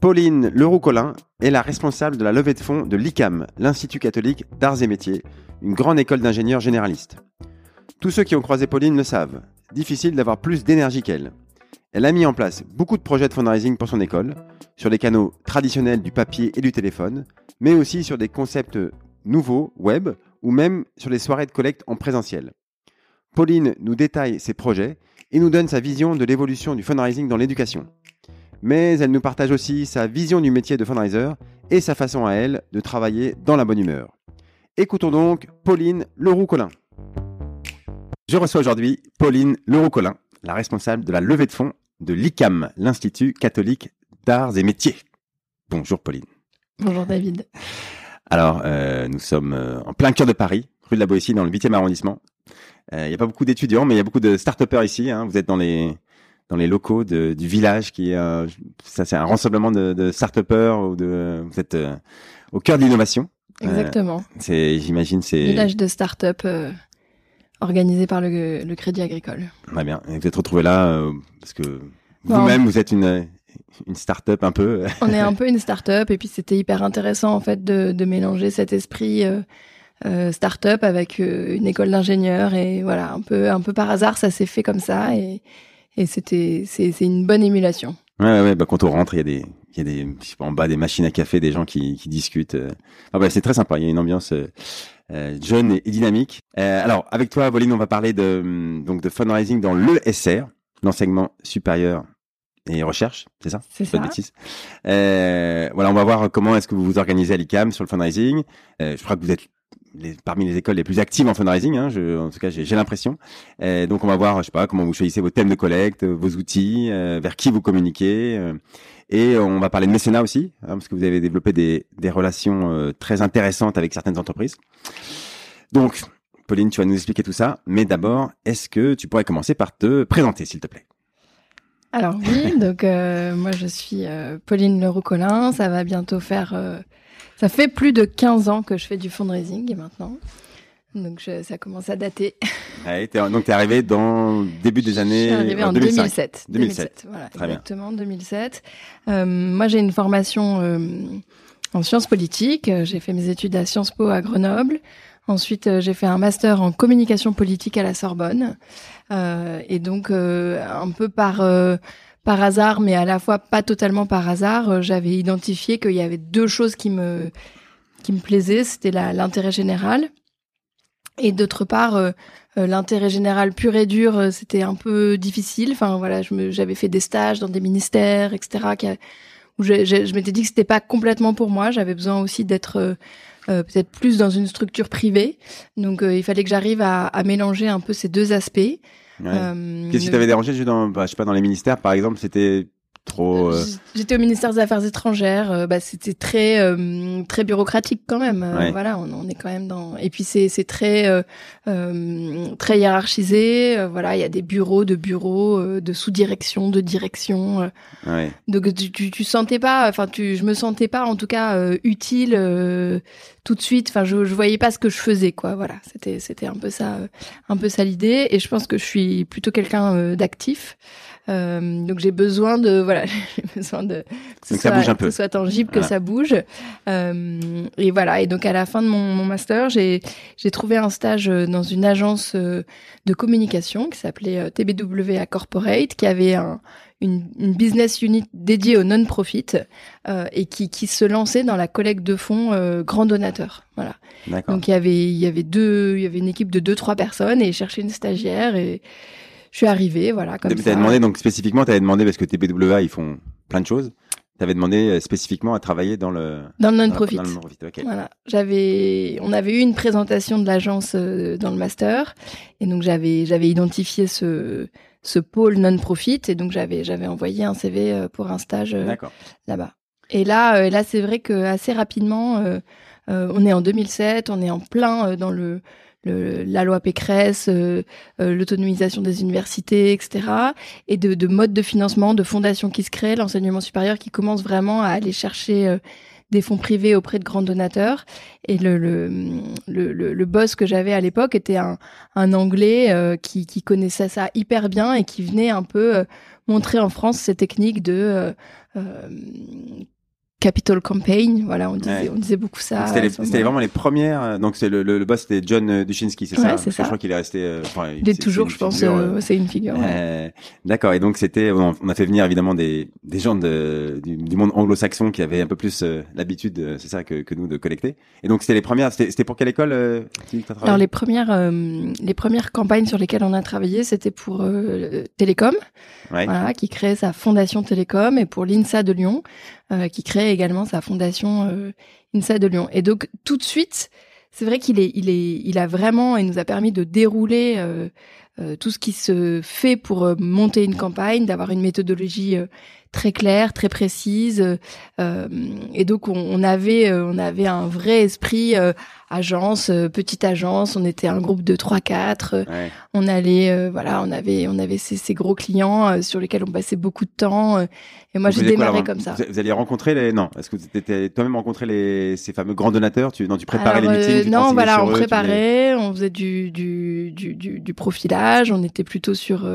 Pauline Leroux-Collin est la responsable de la levée de fonds de l'ICAM, l'Institut catholique d'arts et métiers, une grande école d'ingénieurs généralistes. Tous ceux qui ont croisé Pauline le savent, difficile d'avoir plus d'énergie qu'elle. Elle a mis en place beaucoup de projets de fundraising pour son école, sur les canaux traditionnels du papier et du téléphone, mais aussi sur des concepts nouveaux, web, ou même sur les soirées de collecte en présentiel. Pauline nous détaille ses projets et nous donne sa vision de l'évolution du fundraising dans l'éducation mais elle nous partage aussi sa vision du métier de fundraiser et sa façon à elle de travailler dans la bonne humeur. Écoutons donc Pauline Leroux-Collin. Je reçois aujourd'hui Pauline Leroux-Collin, la responsable de la levée de fonds de l'ICAM, l'Institut catholique d'arts et métiers. Bonjour Pauline. Bonjour David. Alors, euh, nous sommes euh, en plein cœur de Paris, rue de la Boétie, dans le 8e arrondissement. Euh, il n'y a pas beaucoup d'étudiants, mais il y a beaucoup de start-upers ici. Hein. Vous êtes dans les, dans les locaux de, du village qui est euh, ça c'est un rassemblement de, de start-upers ou de vous êtes euh, au cœur de l'innovation. Euh, Exactement. c'est j'imagine c'est village de start-up organisé par le, le, Crédit Agricole. Très bien. Et vous êtes retrouvé là parce que vous-même vous êtes une une start-up un peu. On est un peu une start-up et puis c'était hyper intéressant en fait de, de mélanger cet esprit euh, start-up avec une école d'ingénieurs et voilà un peu un peu par hasard ça s'est fait comme ça et et c'était c'est une bonne émulation. Ouais, ouais, bah quand on rentre, il y a des, il y a des, en bas des machines à café, des gens qui, qui discutent. Euh. Ah bah, c'est très sympa. Il y a une ambiance euh, euh jeune et, dynamique. Euh, alors, avec toi, Pauline, on va parler de hum, donc de fundraising dans l'ESR, l'enseignement supérieur et recherche, c'est ça? C'est ça. Pas de bêtises. Euh, voilà, on va voir comment est-ce que vous vous organisez à l'ICAM sur le fundraising. je crois que vous êtes parmi les écoles les plus actives en fundraising. Hein, en tout cas, j'ai l'impression. donc, on va voir, je sais pas, comment vous choisissez vos thèmes de collecte, vos outils, euh, vers qui vous communiquez. Euh, et on va parler de mécénat aussi, hein, parce que vous avez développé des, des relations euh, très intéressantes avec certaines entreprises. Donc, Pauline, tu vas nous expliquer tout ça. Mais d'abord, est-ce que tu pourrais commencer par te présenter, s'il te plaît? Alors oui, donc moi je suis Pauline Leroux-Collin. Ça va bientôt faire ça fait plus de 15 ans que je fais du fundraising maintenant. Donc ça commence à dater. Ouais, donc tu es arrivé dans début des années. Je suis arrivé en 2007. 2007. Voilà, Très exactement 2007. Euh, moi j'ai une formation euh, en sciences politiques. J'ai fait mes études à Sciences Po à Grenoble. Ensuite euh, j'ai fait un master en communication politique à la Sorbonne. Euh, et donc euh, un peu par par hasard, mais à la fois pas totalement par hasard, euh, j'avais identifié qu'il y avait deux choses qui me qui me plaisaient, c'était l'intérêt général et d'autre part euh, euh, l'intérêt général pur et dur, c'était un peu difficile. Enfin voilà, j'avais fait des stages dans des ministères, etc. Où je, m'étais dit que c'était pas complètement pour moi. J'avais besoin aussi d'être peut-être plus dans une structure privée. Donc il fallait que j'arrive à, mélanger un peu ces deux aspects. Euh, Qu'est-ce qui t'avait dérangé dans, bah, je sais pas, dans les ministères, par exemple, c'était trop. Euh, j'étais au ministère des Affaires étrangères. Euh, bah, c'était très euh, très bureaucratique quand même. Voilà, on, on, est quand même dans. Et puis c'est c'est très très hiérarchisé. voilà, il y a des bureaux de bureaux, de sous-direction, de direction. Ouais. Donc tu, tu, sentais pas. Enfin, tu, je me sentais pas en tout cas utile tout de suite. Enfin, je, je voyais pas ce que je faisais, quoi. Voilà, c'était c'était un peu ça, un peu ça l'idée. Et je pense que je suis plutôt quelqu'un d'actif. Euh, donc j'ai besoin de voilà, j'ai besoin de que, ça bouge un peu. que ce soit tangible, que ça bouge. Euh, et voilà. Et donc à la fin de mon, mon master, j'ai j'ai trouvé un stage euh, dans une agence de communication qui s'appelait euh, TBW Corporate, qui avait un une, une, business unit dédiée au non-profit euh, et qui, qui se lançait dans la collecte de fonds euh, grand donateur. Voilà. Donc il y avait il y avait deux il y avait une équipe de deux trois personnes et ils cherchaient une stagiaire et je suis arrivée, voilà, comme ça. demandé, donc spécifiquement, tu avais demandé, parce que TBWA, ils font plein de choses, tu avais demandé euh, spécifiquement à travailler dans le... Dans le non-profit. Non Voilà. J'avais, on avait eu une présentation de l'agence euh, dans le master, et donc j'avais, j'avais identifié ce, ce pôle non-profit, et donc j'avais, j'avais envoyé un CV euh, pour un stage là-bas. Et là, là, c'est vrai que assez rapidement, on est en 2007, on est en plein dans le le, la loi Pécresse, euh, euh, l'autonomisation des universités, etc. Et de, de modes de financement, de fondations qui se créent, l'enseignement supérieur qui commence vraiment à aller chercher euh, des fonds privés auprès de grands donateurs. Et le, le, le, le boss que j'avais à l'époque était un, un Anglais qui, qui connaissait ça hyper bien et qui venait un peu montrer en France ces techniques de Capital Campaign, voilà, on disait, on disait beaucoup ça. C'était vraiment les premières. Euh, donc c'est le, le, le, boss, c'était John euh, Duchinski, c'est ça. c'est ça. Je crois qu'il est resté. Euh, il est toujours, je pense, c'est une figure. Euh, D'accord. Et donc c'était, on, a fait venir évidemment des, des gens de, du, monde anglo-saxon qui avaient un peu plus l'habitude, c'est ça, que, que nous de collecter. Et donc c'était les premières. C'était pour quelle école Alors les premières, les premières campagnes sur lesquelles on a travaillé, c'était pour Télécom, voilà, qui créait sa fondation Télécom, et pour l'INSA de Lyon. Qui également sa fondation euh, INSA de Lyon. Et donc tout de suite, c'est vrai qu'il est, il est, il a vraiment, il nous a permis de dérouler euh, euh tout ce qui se fait pour monter une campagne, d'avoir une méthodologie très claire, très précise. et donc on, on, avait, on avait un vrai esprit agence, euh, petite agence, on était un groupe de 3-4. Euh, on allait, euh, voilà, on avait, on avait ces, ces gros clients sur lesquels on passait beaucoup de temps. et moi, j'ai démarré comme ça. Vous alliez rencontrer les, non, est-ce que vous étiez toi-même rencontré les, ces fameux grands donateurs? Tu, non, tu préparais les meetings tu Non, voilà, on préparait, on faisait du, du, du, du, profilage, on était plutôt sur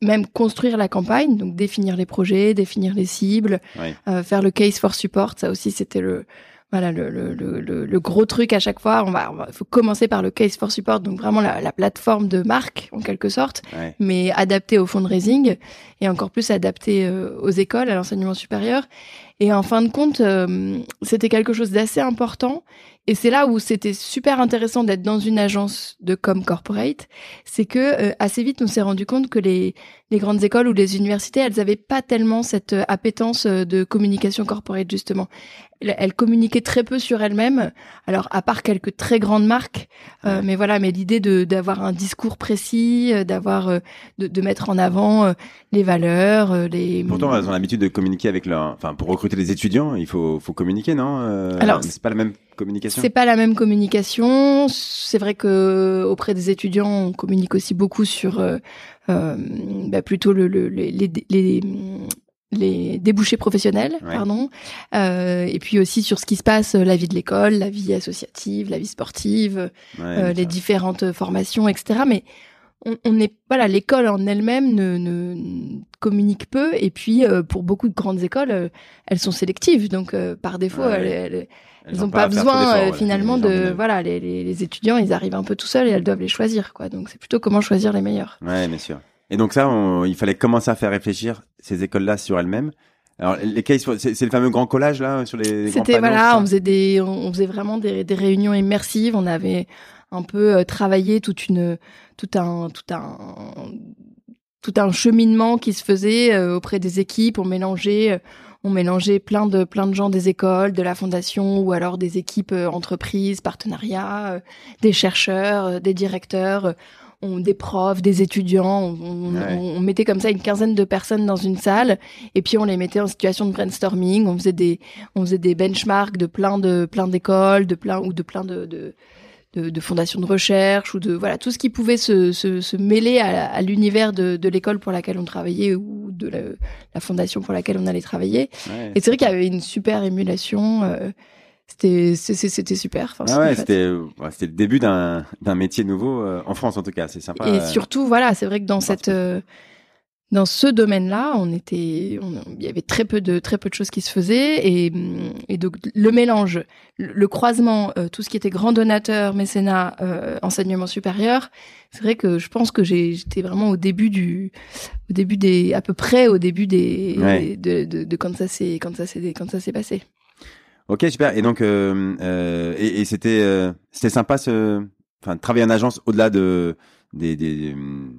même construire la campagne, donc définir les projets, définir les cibles, faire le case for support, ça aussi c'était le voilà le, le, le, le, gros truc à chaque fois. On va, il faut commencer par le case for support, donc vraiment la, la plateforme de marque en quelque sorte, mais adaptée au fundraising et encore plus adaptée euh, aux écoles, à l'enseignement supérieur. Et en fin de compte, euh, c'était quelque chose d'assez important. Et c'est là où c'était super intéressant d'être dans une agence de com corporate, c'est que euh, assez vite on s'est rendu compte que les, les grandes écoles ou les universités, elles avaient pas tellement cette appétence de communication corporate justement elle communiquait très peu sur elle-même. Alors à part quelques très grandes marques, euh, mais voilà, mais l'idée de d'avoir un discours précis, euh, d'avoir euh, de, de, mettre en avant les valeurs, les. Pourtant, elles ont l'habitude de communiquer avec leur, enfin pour recruter les étudiants, il faut faut communiquer, non Alors c'est pas la même communication. C'est pas la même communication. C'est vrai que auprès des étudiants, on communique aussi beaucoup sur bah, plutôt le, le les, les les débouchés professionnels, pardon, euh, et puis aussi sur ce qui se passe, euh, la vie de l'école, la vie associative, la vie sportive, euh, les différentes formations, etc. Mais on, on est voilà, l'école en elle-même ne, ne, communique peu, et puis euh, pour beaucoup de grandes écoles, elles sont sélectives, donc par défaut, elles, elles, n'ont pas, besoin finalement de voilà, les, les, les, étudiants, ils arrivent un peu tout seuls et elles doivent les choisir, quoi. Donc c'est plutôt comment choisir les meilleurs. Ouais, bien sûr. Et donc ça, il fallait commencer à faire réfléchir ces écoles-là sur elles-mêmes. Alors les cases, c'est le fameux grand collage là sur les. C'était voilà, on faisait des, on faisait vraiment des, des, réunions immersives. On avait un peu euh, travaillé toute une, tout un, tout un, tout un cheminement qui se faisait euh, auprès des équipes. On mélangeait, euh, on mélangeait plein de, plein de gens des écoles, de la fondation ou alors des équipes entreprises, partenariats, des chercheurs, des directeurs on, des profs, des étudiants, on, mettait comme ça une quinzaine de personnes dans une salle et puis on les mettait en situation de brainstorming. On faisait des, on faisait des benchmarks de plein de plein d'écoles, de plein ou de plein de, de de, fondations de recherche ou de voilà tout ce qui pouvait se, se, se mêler à, l'univers de, de l'école pour laquelle on travaillait ou de la, fondation pour laquelle on allait travailler. Et c'est vrai qu'il y avait une super émulation. Euh, c'était c'était super. Enfin, ah ouais, c'était c'était le début d'un d'un métier nouveau euh, en France en tout cas. C'est sympa. Et euh, surtout voilà, c'est vrai que dans cette dans ce domaine-là, on était, il y avait très peu de très peu de choses qui se faisaient et, et donc le mélange, le, croisement, tout ce qui était grand donateur, mécénat, enseignement supérieur, c'est vrai que je pense que j'étais vraiment au début du, au début des, à peu près au début des, de, de, de, quand ça s'est quand ça s'est quand ça s'est passé. Ok, super. Et donc, euh, euh, et, et c'était euh, c'était sympa ce, enfin, travailler en agence au-delà de des, des,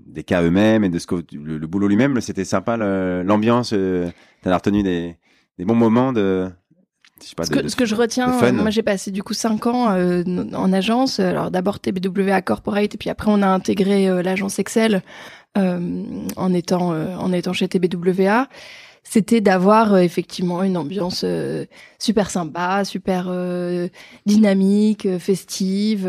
des cas eux-mêmes et de ce que le, boulot lui-même. C'était sympa l'ambiance. Euh, T'as retenu des, des bons moments de. Pas, ce, que, ce que je retiens, moi j'ai passé du coup cinq ans euh, en agence. Alors d'abord TBWA Corporate et puis après on a intégré l'agence Excel en étant en étant chez TBWA c'était d'avoir euh, effectivement une ambiance euh, super sympa, super euh, dynamique, festive,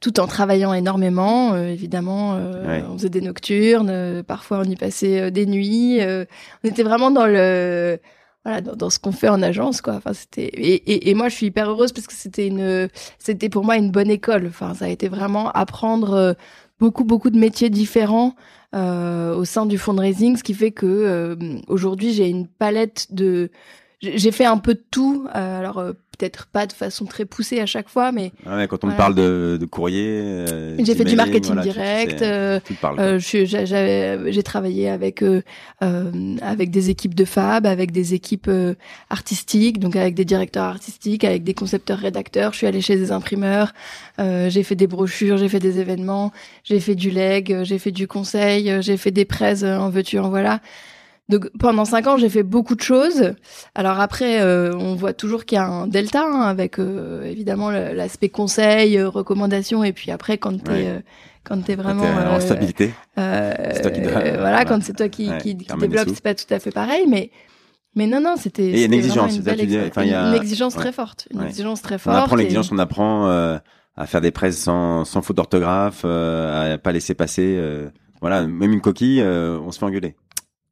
tout en travaillant énormément. évidemment, on faisait des nocturnes, parfois on y passait des nuits. on était vraiment dans le voilà dans, dans ce qu'on fait en agence quoi enfin c'était et, et, et, moi je suis hyper heureuse parce que c'était une c'était pour moi une bonne école enfin ça a été vraiment apprendre beaucoup beaucoup de métiers différents euh, au sein du fundraising, ce qui fait que euh, aujourd'hui j'ai une palette de j'ai fait un peu de tout. Euh, alors peut-être pas de façon très poussée à chaque fois, mais ah quand on parle de, de courrier, euh, j'ai fait du marketing direct. Euh, euh j'ai travaillé avec euh, avec des équipes de fab, avec des équipes artistiques, donc avec des directeurs artistiques, avec des concepteurs rédacteurs. Je suis allée chez des imprimeurs, j'ai fait des brochures, j'ai fait des événements, j'ai fait du leg, j'ai fait du conseil, j'ai fait des prêts en veux-tu en voilà. Donc pendant cinq ans, j'ai fait beaucoup de choses. Alors après, euh, on voit toujours qu'il y a un delta hein, avec euh, évidemment l'aspect conseil, euh, recommandation, et puis après quand t'es es quand t'es vraiment en stabilité, voilà, quand c'est toi qui, qui, qui développe, c'est pas tout à fait pareil, mais mais non non, c'était il y a une exigence, une, une exigence très forte, une exigence très forte. On apprend l'exigence, on apprend à faire des presses sans, sans faute d'orthographe, à pas laisser passer. voilà, même une coquille, on se fait engueuler.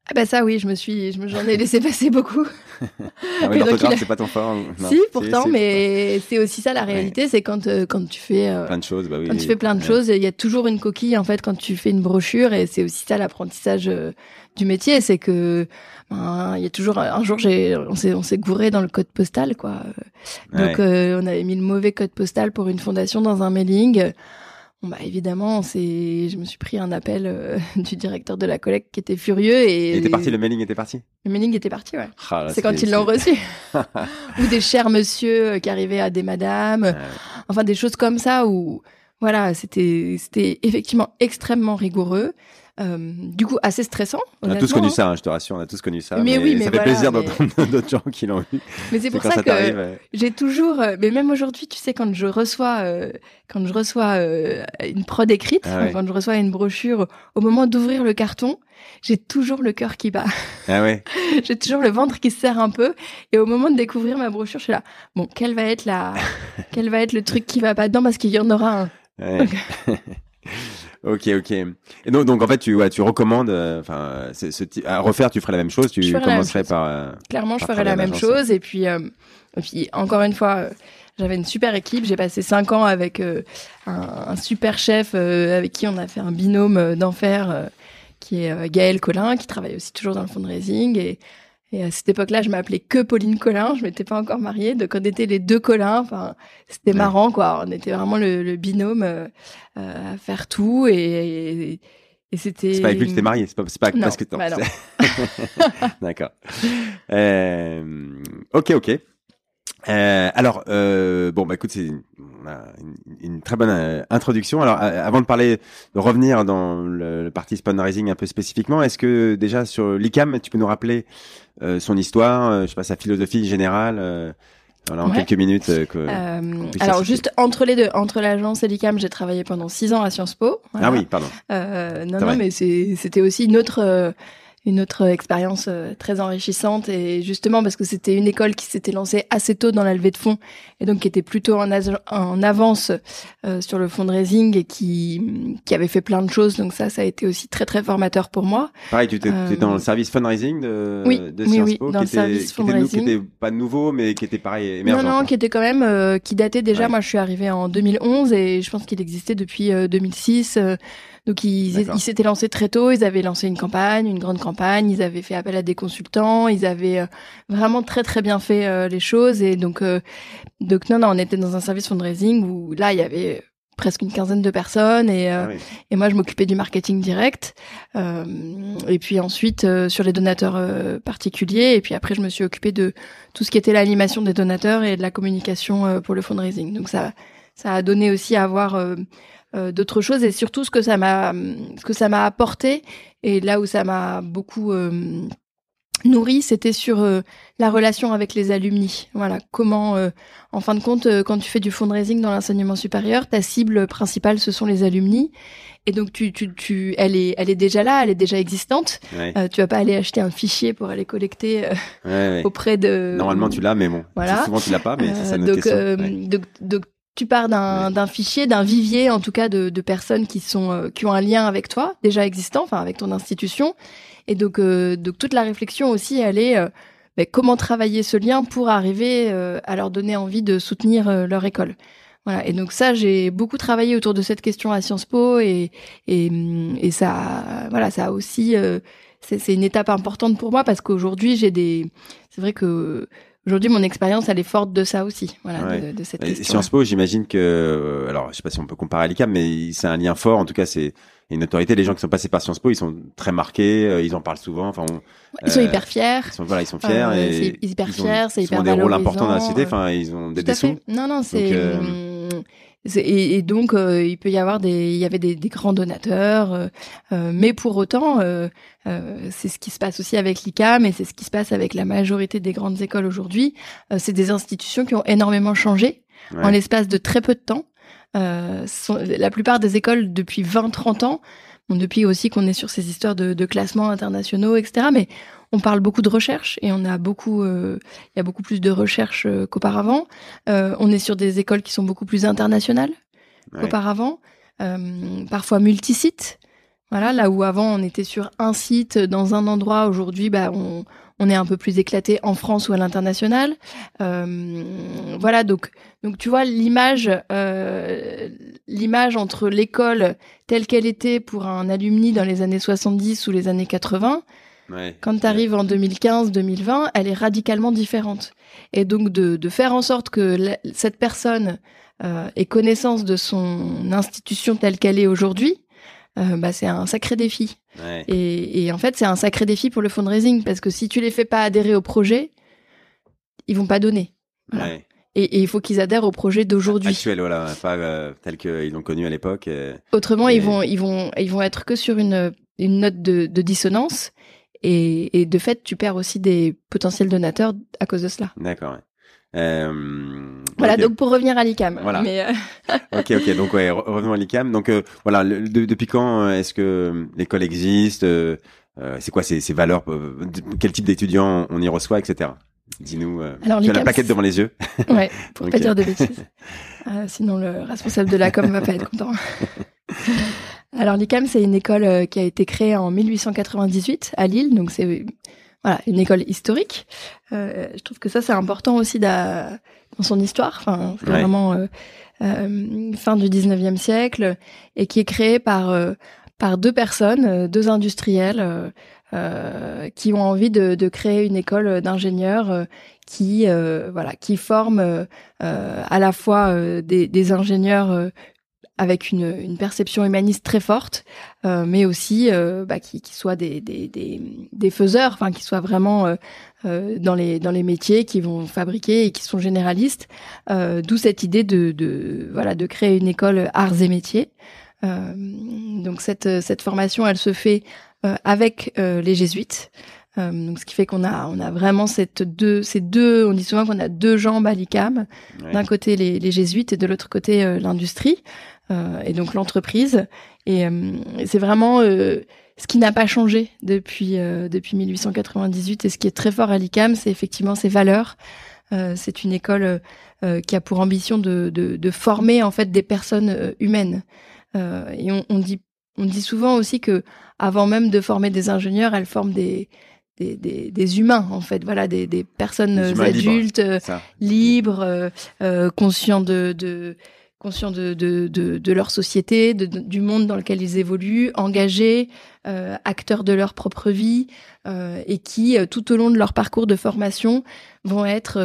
Ah bah ça oui, je me suis, j'en ai laissé passer beaucoup. ah oui, l'orthographe, c'est pas ton fort. si, pourtant, mais c'est aussi ça la réalité, c'est quand euh, quand tu fais euh, plein de choses, bah oui, quand tu fais plein de choses, il y a toujours une coquille en fait quand tu fais une brochure et c'est aussi ça l'apprentissage euh, du métier, c'est que ben, il y a toujours un jour j'ai on s'est on s'est gouré dans le code postal quoi. Donc on avait mis le mauvais code postal pour une fondation dans un mailing bah évidemment, c'est, je me suis pris un appel euh, du directeur de la collecte qui était furieux et. Il était parti, le mailing était parti. Le mailing était parti, ouais. Ah, c'est quand ils l'ont reçu. Ou des chers monsieur euh, qui arrivaient à des madames. Enfin, des choses comme ça où, voilà, c'était, c'était effectivement extrêmement rigoureux. Euh, du coup, assez stressant. On a tous connu ça, hein, je te rassure, on a tous connu ça. Mais, oui, mais ça fait plaisir d'entendre d'autres gens qui l'ont eu. Mais c'est pour ça, que j'ai toujours, euh, mais même aujourd'hui, tu sais, quand je reçois, euh, quand je reçois une prod écrite, ah quand je reçois une brochure, au moment d'ouvrir le carton, j'ai toujours le cœur qui bat. Ah ouais. j'ai toujours le ventre qui se serre un peu. Et au moment de découvrir ma brochure, je suis là. Bon, quel va être la, quel va être le truc qui va pas dedans parce qu'il y en aura un. Ouais. Ok, ok. Et donc, donc en fait, tu, ouais, tu recommandes, euh, enfin, à refaire, tu ferais la même chose. Tu commencerais par. Euh, Clairement, je ferais la même chose. Et puis, euh, et puis, encore une fois, j'avais une super équipe. J'ai passé cinq ans avec un, un, super chef avec qui on a fait un binôme d'enfer, qui est Gaël Collin, qui travaille aussi toujours dans le fundraising et et à cette époque-là, je m'appelais que Pauline Collin. Je m'étais pas encore mariée. Donc, on était les deux Collin. Enfin, c'était marrant, quoi. On était vraiment le, binôme euh, à faire tout et, et, c'était. C'est pas avec lui que t'es mariée. C'est pas, pas parce que bah D'accord. Euh, ok, ok. Euh, alors, euh, bon, bah écoute, c'est une, une, très bonne euh, introduction. Alors, euh, avant de parler, de revenir dans le, le parti fundraising un peu spécifiquement, est-ce que déjà sur l'ICAM, tu peux nous rappeler euh, son histoire, je sais pas, sa philosophie générale voilà, en quelques minutes. Que, alors juste entre les deux, entre l'agence et l'ICAM, j'ai travaillé pendant six ans à Sciences Po. Ah oui, pardon. non, non, mais c'était aussi une autre une autre expérience euh, très enrichissante et justement parce que c'était une école qui s'était lancée assez tôt dans la levée de fonds et donc qui était plutôt en, en avance euh, sur le fundraising et qui qui avait fait plein de choses donc ça ça a été aussi très très formateur pour moi. Pareil, tu étais, dans le euh, service fundraising de, oui, de Sciences oui, Po, dans qui, le était, service qui, fundraising. Était, qui était pas nouveau mais qui était pareil émergent. Non non, qui était quand même qui datait déjà. Moi, je suis arrivée en 2011 et je pense qu'il existait depuis 2006. Donc ils ils s'étaient lancés très tôt, ils avaient lancé une campagne, une grande campagne, ils avaient fait appel à des consultants, ils avaient euh, vraiment très très bien fait euh, les choses. Et donc euh, donc non non, on était dans un service fundraising où là il y avait presque une quinzaine de personnes et ah et moi je m'occupais du marketing direct. Et puis ensuite sur les donateurs particuliers. Et puis après je me suis occupée de tout ce qui était l'animation des donateurs et de la communication pour le fundraising. Donc ça ça a donné aussi à avoir euh, d'autres choses et surtout ce que ça m'a ce que ça m'a apporté et là où ça m'a beaucoup euh, nourri, c'était sur euh, la relation avec les alumni. Voilà, comment, euh, en fin de compte, euh, quand tu fais du fundraising dans l'enseignement supérieur, ta cible principale, ce sont les alumni. Et donc, tu, tu, tu, elle est, elle est déjà là, elle est déjà existante. Ouais. tu vas pas aller acheter un fichier pour aller collecter Ouais, ouais. auprès de. Normalement, tu l'as, mais bon. Voilà. Souvent, tu l'as pas, mais ça notre donc, question. Ouais. donc, donc, tu pars d'un d'un fichier, d'un vivier, en tout cas, de, de personnes qui sont euh, qui ont un lien avec toi, déjà existant, enfin avec ton institution. Et donc, euh, donc toute la réflexion aussi, elle est euh, ben, comment travailler ce lien pour arriver euh, à leur donner envie de soutenir euh, leur école. Voilà. Et donc ça, j'ai beaucoup travaillé autour de cette question à Sciences Po et et, et ça, voilà, ça a aussi, euh, c'est c'est une étape importante pour moi parce qu'aujourd'hui j'ai des, c'est vrai que aujourd'hui mon expérience elle est forte de ça aussi, voilà, Ouais. de, de cette question. Sciences Po, j'imagine que, euh, alors je sais pas si on peut comparer à l'ICAM, mais c'est un lien fort. En tout cas, c'est une autorité. Les gens qui sont passés par Sciences Po, ils sont très marqués, euh, ils en parlent souvent. Enfin, on- Ils sont euh, hyper fiers. ils sont voilà, ils sont fiers et hyper ils ont fiers, c'est hyper des rôles importants dans la société. Enfin, ils ont des Tout à dessous. fait. Non, non, c'est. Et, et donc, euh, il peut y avoir des, il y avait des, des grands donateurs, euh, euh, mais pour autant, c'est ce qui se passe aussi avec l'ICAM et c'est ce qui se passe avec la majorité des grandes écoles aujourd'hui. C'est des institutions qui ont énormément changé en l'espace de très peu de temps. Sont, la plupart des écoles depuis 20-30 ans, bon, depuis aussi qu'on est sur ces histoires de, de classements internationaux, etc. Mais on parle beaucoup de recherche et on a beaucoup, euh, il y a beaucoup plus de recherche euh, qu'auparavant. Euh, on est sur des écoles qui sont beaucoup plus internationales Ouais. qu'auparavant, parfois multisites. Voilà, là où avant on était sur un site dans un endroit, aujourd'hui, bah, on, on est un peu plus éclaté en France ou à l'international. Euh, voilà, donc, donc tu vois l'image, euh, l'image entre l'école telle qu'elle était pour un alumni dans les années 70 ou les années 80, Ouais. quand tu arrives en 2015-2020, elle est radicalement différente. Et donc de, de faire en sorte que la- cette personne euh, ait connaissance de son institution telle qu'elle est aujourd'hui, euh, bah, c'est un sacré défi. Ouais. Et, et en fait, c'est un sacré défi pour le fundraising parce que si tu les fais pas adhérer au projet, ils vont pas donner. voilà. Ouais. Et, et il faut qu'ils adhèrent au projet d'aujourd'hui. Actuel, voilà, pas euh, tel qu'ils l'ont connu à l'époque. euh, Autrement, Et- ils vont, ils vont, ils vont être que sur une, une note de, de dissonance. Et, et de fait, tu perds aussi des potentiels donateurs à cause de cela. D'accord. ouais. Euh, Voilà, donc pour revenir à l'ICAM. Voilà. Mais, euh, Ok, ok. Donc ouais, revenons à l'ICAM. Donc euh, voilà, le- de- depuis quand est-ce que l'école existe C'est quoi ses, valeurs Quel type d'étudiants on y reçoit, etc. Dis-nous. Alors, tu as la plaquette devant les yeux. ouais, pour Ok. pas dire de bêtises. Sinon, le responsable de la com va pas être content. Alors, l'ICAM, c'est une école euh, qui a été créée en 1898 à Lille. Donc, c'est voilà, une école historique. Euh, je trouve que ça, c'est important aussi d'a- dans son histoire. Enfin, c'est Ouais. vraiment euh, euh, fin du 19e siècle et qui est créée par, par deux personnes, deux industriels qui ont envie de, de créer une école d'ingénieurs qui, voilà, qui forme à la fois des, des ingénieurs avec une, une perception humaniste très forte, euh, mais aussi euh, bah, qui, qui soient des, des, des, des faiseurs, enfin qui soient vraiment euh, euh, dans les dans les métiers, qui vont fabriquer et qui sont généralistes. Euh, D'où cette idée de, de voilà de créer une école arts et métiers. Euh, donc cette cette formation, elle se fait euh, avec euh, les jésuites. Euh, donc ce qui fait qu'on a on a vraiment cette deux ces deux on dit souvent qu'on a deux jambes à l'ICAM Ouais. d'un côté les, les jésuites et de l'autre côté euh, l'industrie et donc l'entreprise. Et, euh, c'est vraiment euh, ce qui n'a pas changé depuis euh, depuis 1898 et ce qui est très fort à l'ICAM c'est effectivement ses valeurs. Euh, c'est une école euh, qui a pour ambition de, de, de former en fait des personnes euh, humaines. Euh, et on, on dit on dit souvent aussi que avant même de former des ingénieurs elle forme des des, des, des humains en fait. Voilà des, des personnes humains libres. adultes euh, libres, euh, euh, conscients de, de conscients de, leur société, du monde dans lequel ils évoluent, engagés, euh, acteurs de leur propre vie, euh, et qui, euh, tout au long de leur parcours de formation, vont être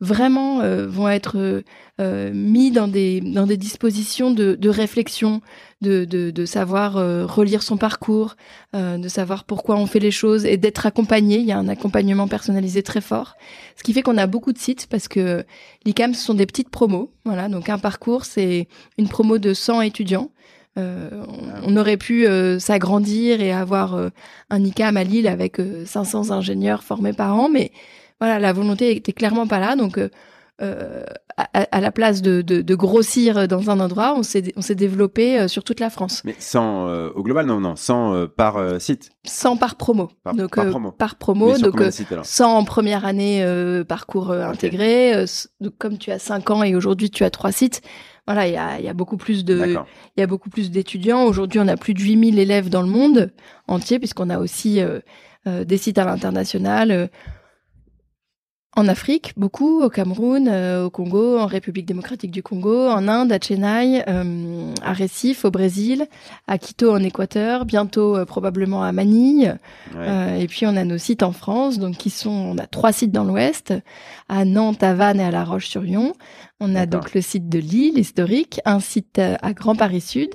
vraiment euh, vont être euh, euh, mis dans des dans des dispositions de, de réflexion, de, de, de savoir euh, relire son parcours, euh, de savoir pourquoi on fait les choses et d'être accompagné. Il y a un accompagnement personnalisé très fort, ce qui fait qu'on a beaucoup de sites parce que l'ICAM ce sont des petites promos. Voilà, donc un parcours c'est une promo de 100 étudiants. euh, on, aurait pu s'agrandir et avoir un ICAM à Lille avec 500 ingénieurs formés par an, mais voilà, la volonté était clairement pas là. Donc euh, à, la place de, de, de, grossir dans un endroit, on s'est on s'est développé euh, sur toute la France. Mais sans euh, au global non non sans par site. Sans par promo. Par, donc par promo. Par promo donc sans en première année parcours intégré. Donc, comme tu as cinq ans et aujourd'hui tu as trois sites. Voilà, il y a, y a beaucoup plus de il y a beaucoup plus d'étudiants. Aujourd'hui, on a plus de 8000 élèves dans le monde entier puisqu'on a aussi des sites à l'international en Afrique, beaucoup, au Cameroun, euh, au Congo, en République démocratique du Congo, en Inde, à Chennai, euh, à Recife, au Brésil, à Quito, en Équateur, bientôt euh, probablement à Manille. et puis on a nos sites en France, donc qui sont, on a trois sites dans l'Ouest, à Nantes, à Vannes et à La Roche-sur-Yon. On a donc le site de Lille historique, un site à Grand Paris Sud,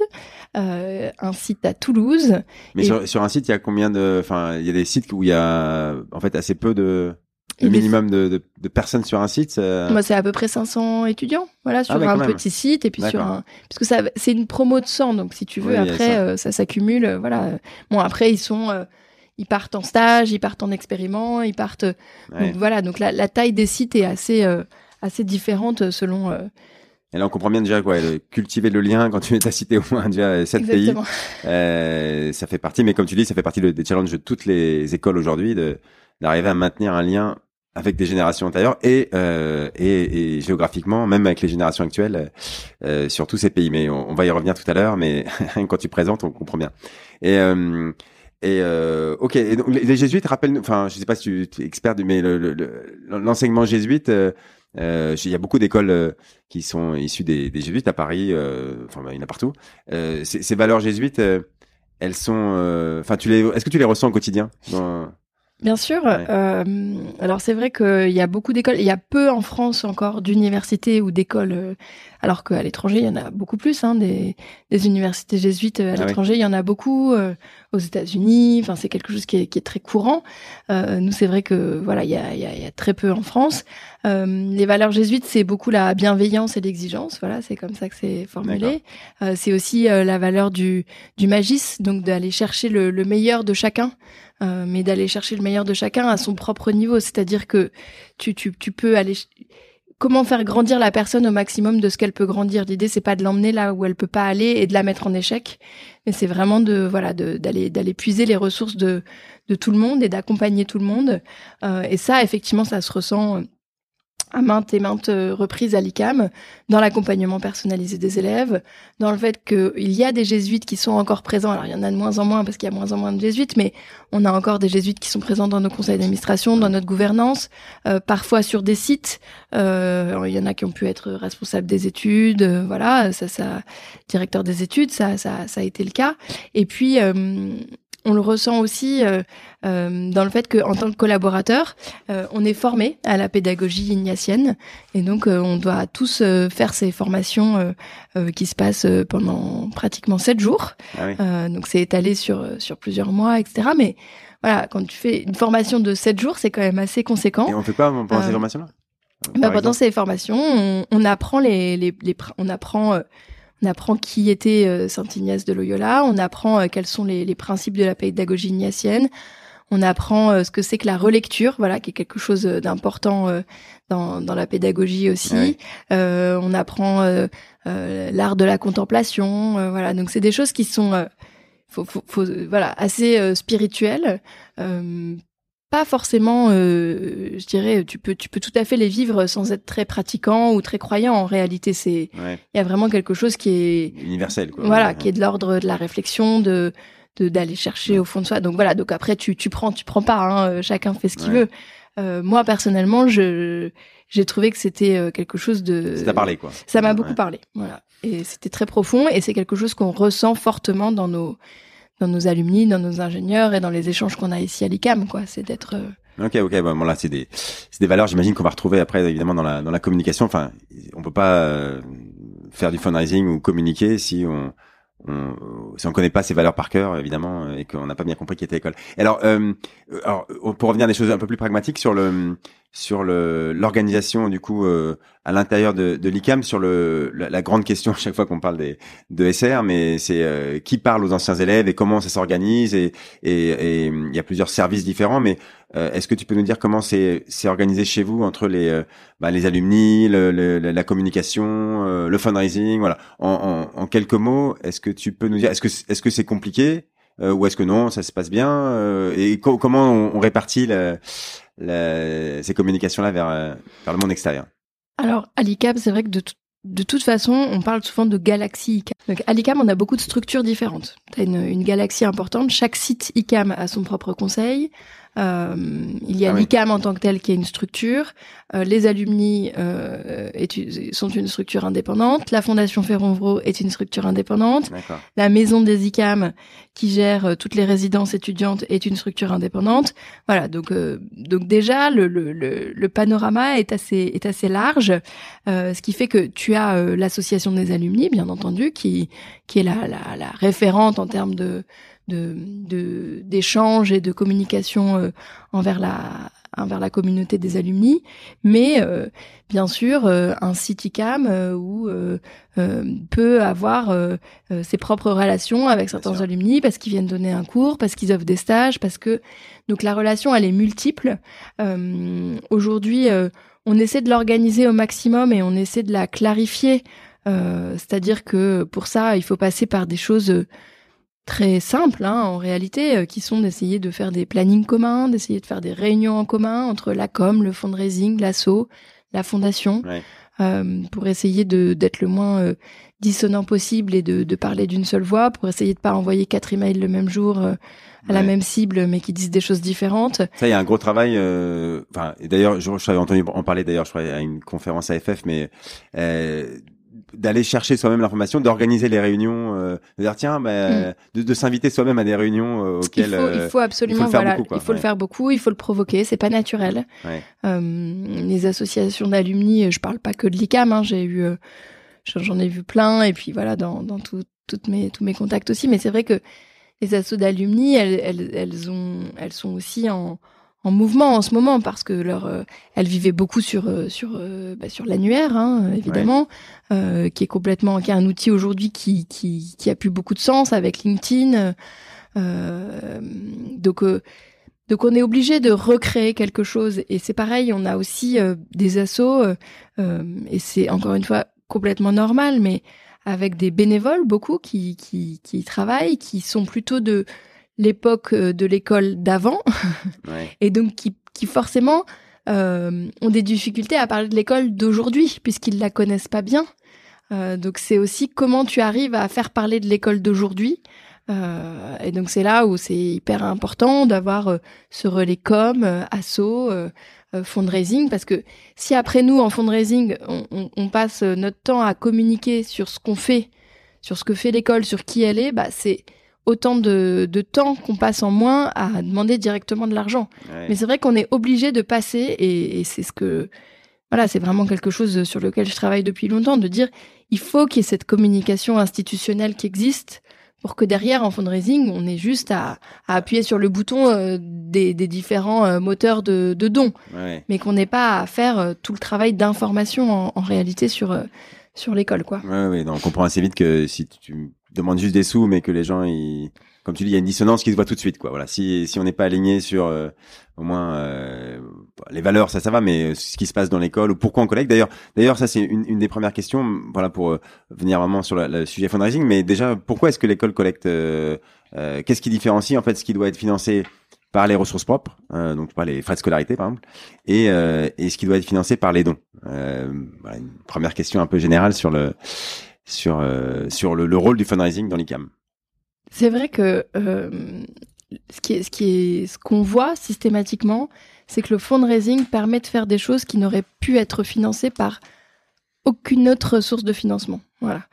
un site à Toulouse. Mais sur, sur, un site, il y a combien de, enfin, il y a des sites où il y a en fait assez peu de le minimum de, de, personnes sur un site Moi, c'est à peu près 500 étudiants, voilà, sur ah un petit site et puis sur un, parce que ça, c'est une promo de 100, donc si tu veux, après, euh, ça, s'accumule, euh, voilà. Bon, après, ils sont, euh, ils partent en stage, ils partent en expériment, ils partent, donc voilà, donc la, la, taille des sites est assez, assez différente selon. Et là, on comprend bien déjà quoi, cultiver le lien quand tu es à cité au moins déjà sept pays. ça fait partie, mais comme tu dis, ça fait partie des challenges de toutes les écoles aujourd'hui de d'arriver à maintenir un lien avec des générations antérieures et, euh, et, et, géographiquement, même avec les générations actuelles, euh, sur tous ces pays. Mais on, va y revenir tout à l'heure, mais quand tu présentes, on comprend bien. Et, euh, et euh, ok, et donc, les, jésuites rappellent, enfin, je sais pas si tu es expert, mais l'enseignement le, jésuite, euh, euh, il y a beaucoup d'écoles qui sont issues des, des jésuites à Paris, enfin, il y en a partout. Ces, valeurs jésuites, elles sont, enfin, tu les, est-ce que tu les ressens au quotidien. Bien sûr. Euh, alors c'est vrai qu'il y a beaucoup d'écoles. Il y a peu en France encore d'universités ou d'écoles, euh, alors qu'à l'étranger il y en a beaucoup plus. Hein, des, des, universités jésuites euh, à ah l'étranger, il y en a beaucoup euh, aux États-Unis. Enfin c'est quelque chose qui est, qui est très courant. Euh, nous c'est vrai que voilà il y a, y, a, y a, très peu en France. Les valeurs jésuites c'est beaucoup la bienveillance et l'exigence. Voilà c'est comme ça que c'est formulé. c'est aussi la valeur du du magis, donc d'aller chercher le, le meilleur de chacun. Euh, mais d'aller chercher le meilleur de chacun à son propre niveau. C'est-à-dire que tu, tu, tu peux aller comment faire grandir la personne au maximum de ce qu'elle peut grandir? L'idée c'est pas de l'emmener là où elle peut pas aller et de la mettre en échec, mais c'est vraiment de voilà d'aller d'aller puiser les ressources de de tout le monde et d'accompagner tout le monde. Euh, et ça effectivement ça se ressent à maintes et maintes euh, reprises à l'ICAM, dans l'accompagnement personnalisé des élèves, dans le fait qu'il y a des jésuites qui sont encore présents. Alors il y en a de moins en moins parce qu'il y a moins en moins de jésuites, mais on a encore des jésuites qui sont présents dans nos conseils d'administration, dans notre gouvernance, euh, parfois sur des sites. Euh, il y en a qui ont pu être responsables des études, euh, voilà, ça, ça, directeur des études, ça, ça, ça a été le cas. Et puis on le ressent aussi euh, euh, dans le fait qu'en tant que collaborateur, euh, on est formé à la pédagogie ignatienne et donc on doit tous faire ces formations qui se passent pendant pratiquement sept jours. Ah donc c'est étalé sur sur plusieurs mois, etc. Mais voilà, quand tu fais une formation de sept jours, c'est quand même assez conséquent. Et on fait pas pendant ces formations-là? bah, Pendant ces formations, on, on apprend les, les, les on apprend on apprend qui était euh, Saint Ignace de Loyola, on apprend euh, quels sont les, principes de la pédagogie ignatienne, on apprend euh, ce que c'est que la relecture, voilà, qui est quelque chose d'important dans, dans la pédagogie aussi. on apprend l'art de la contemplation, voilà. Donc c'est des choses qui sont faut, faut, voilà assez spirituelles pas forcément, euh, je dirais, tu peux, tu peux tout à fait les vivre sans être très pratiquant ou très croyant. En réalité, c'est, il y a vraiment quelque chose qui est universel, quoi. Voilà, qui est de l'ordre de la réflexion, de, d'aller chercher au fond de soi. Donc voilà, donc après tu, tu prends, tu prends pas. Hein, euh, chacun fait ce qu'il veut. Euh, moi personnellement, je, j'ai trouvé que c'était quelque chose de. Ça t'a parlé, quoi. Ça m'a beaucoup parlé, voilà. Et c'était très profond, et c'est quelque chose qu'on ressent fortement dans nos dans nos alumni, dans nos ingénieurs et dans les échanges qu'on a ici à l'ICAM, quoi. C'est d'être euh, Ok, ok, bon là c'est des des valeurs, j'imagine qu'on va retrouver après évidemment dans la dans la communication. Enfin, on peut pas euh, faire du fundraising ou communiquer si on on, si on connaît pas ses valeurs par cœur, évidemment, et qu'on n'a pas bien compris qui était l'école. Alors, euh, alors, pour revenir à des choses un peu plus pragmatiques sur le sur le l'organisation du coup euh, à l'intérieur de, de l'ICAM sur le la, grande question à chaque fois qu'on parle des de SR mais c'est euh, qui parle aux anciens élèves et comment ça s'organise et et il y a plusieurs services différents mais euh, est-ce que tu peux nous dire comment c'est c'est organisé chez vous entre les bah, les alumni le, la communication le fundraising voilà. En, en, en quelques mots est-ce que tu peux nous dire est-ce que est-ce que c'est compliqué ou est-ce que non ça se passe bien et comment on, on répartit la, ces communications-là vers, euh, vers le monde extérieur Alors, à c'est vrai que de, de toute façon, on parle souvent de galaxie ICAM. Donc, à on a beaucoup de structures différentes. Tu as une, une, galaxie importante. Chaque site ICAM a son propre conseil. Euh, il y a ah l'ICAM en tant que tel qui est une structure. Euh, les alumni euh, sont une structure indépendante. La Fondation Ferronvro est une structure indépendante. La Maison des ICAM qui gère toutes les résidences étudiantes est une structure indépendante. Voilà, donc euh, donc déjà le, le, le, panorama est assez est assez large, ce qui fait que tu as l'association des alumni, bien entendu, qui qui est la, la, la référente en termes de de d'échanges et de communication euh, envers la envers la communauté des alumni, mais euh, bien sûr euh, un site ICAM où peut avoir ses propres relations avec certains alumni parce qu'ils viennent donner un cours, parce qu'ils offrent des stages, parce que donc la relation elle est multiple. Aujourd'hui, on essaie de l'organiser au maximum et on essaie de la clarifier. C'est-à-dire que pour ça, il faut passer par des choses très simples hein, en réalité, euh, qui sont d'essayer de faire des plannings communs, d'essayer de faire des réunions en commun entre la com, le fundraising, l'asso, la fondation, euh, pour essayer de d'être le moins euh, dissonant possible et de, de parler d'une seule voix, pour essayer de pas envoyer quatre emails le même jour euh, à la même cible, mais qui disent des choses différentes. Ça, il y a un gros travail. Enfin, d'ailleurs, je, je entendu en parler d'ailleurs, je crois à une conférence AFF, mais d'aller chercher soi-même l'information, d'organiser les réunions, euh, de dire tiens, bah, mm. de, de s'inviter soi-même à des réunions euh, auxquelles il faut, il faut absolument il faut le faire beaucoup, il faut le faire beaucoup, il faut le provoquer, c'est pas naturel. Euh, les associations d'alumni, je parle pas que de l'ICAM, hein, j'ai eu, euh, j'en ai vu plein, et puis voilà dans, dans tout, toutes mes tous mes contacts aussi, mais c'est vrai que les assos d'alumni, elles, elles, elles ont, elles sont aussi en en mouvement en ce moment parce que leur euh, elle vivait beaucoup sur euh, sur euh, bah, sur l'annuaire hein, évidemment qui est complètement qui est un outil aujourd'hui qui, qui qui a plus beaucoup de sens avec LinkedIn donc donc on est obligé de recréer quelque chose et c'est pareil on a aussi des assos et c'est encore une fois complètement normal mais avec des bénévoles beaucoup qui qui qui travaillent qui sont plutôt de l'époque euh, de l'école d'avant, et donc qui, qui forcément euh, ont des difficultés à parler de l'école d'aujourd'hui, puisqu'ils la connaissent pas bien. Euh, donc c'est aussi comment tu arrives à faire parler de l'école d'aujourd'hui. Euh, et donc c'est là où c'est hyper important d'avoir euh, ce relais com, euh, asso, fundraising, parce que si après nous en fundraising on, on, on passe notre temps à communiquer sur ce qu'on fait, sur ce que fait l'école, sur qui elle est, bah c'est autant de, de temps qu'on passe en moins à demander directement de l'argent. Mais c'est vrai qu'on est obligé de passer, et, et c'est ce que voilà, c'est vraiment quelque chose sur lequel je travaille depuis longtemps, de dire il faut qu'il y ait cette communication institutionnelle qui existe pour que derrière, en fundraising, on ait juste à, à appuyer sur le bouton euh, des, des, différents euh, moteurs de, de dons, mais qu'on n'ait pas à faire euh, tout le travail d'information en, en, réalité sur sur l'école, quoi. Ouais, ouais, on comprend assez vite que si tu demande juste des sous, mais que les gens, ils, comme tu dis, il y a une dissonance qui se voit tout de suite, quoi. Voilà. Si si on n'est pas aligné sur euh, au moins euh, les valeurs, ça ça va, mais ce qui se passe dans l'école ou pourquoi on collecte. D'ailleurs, d'ailleurs, ça c'est une, une des premières questions. Voilà pour euh, venir vraiment sur le sujet fundraising. Mais déjà, pourquoi est-ce que l'école collecte Qu'est-ce qui différencie en fait ce qui doit être financé par les ressources propres, donc pas les frais de scolarité par exemple, et, et ce qui doit être financé par les dons? Voilà, une première question un peu générale sur le sur euh, sur le, le, rôle du fundraising dans l'ICAM. C'est vrai que euh, ce ce qui qu'on voit systématiquement, c'est que le fundraising permet de faire des choses qui n'auraient pu être financées par aucune autre source de financement. Voilà.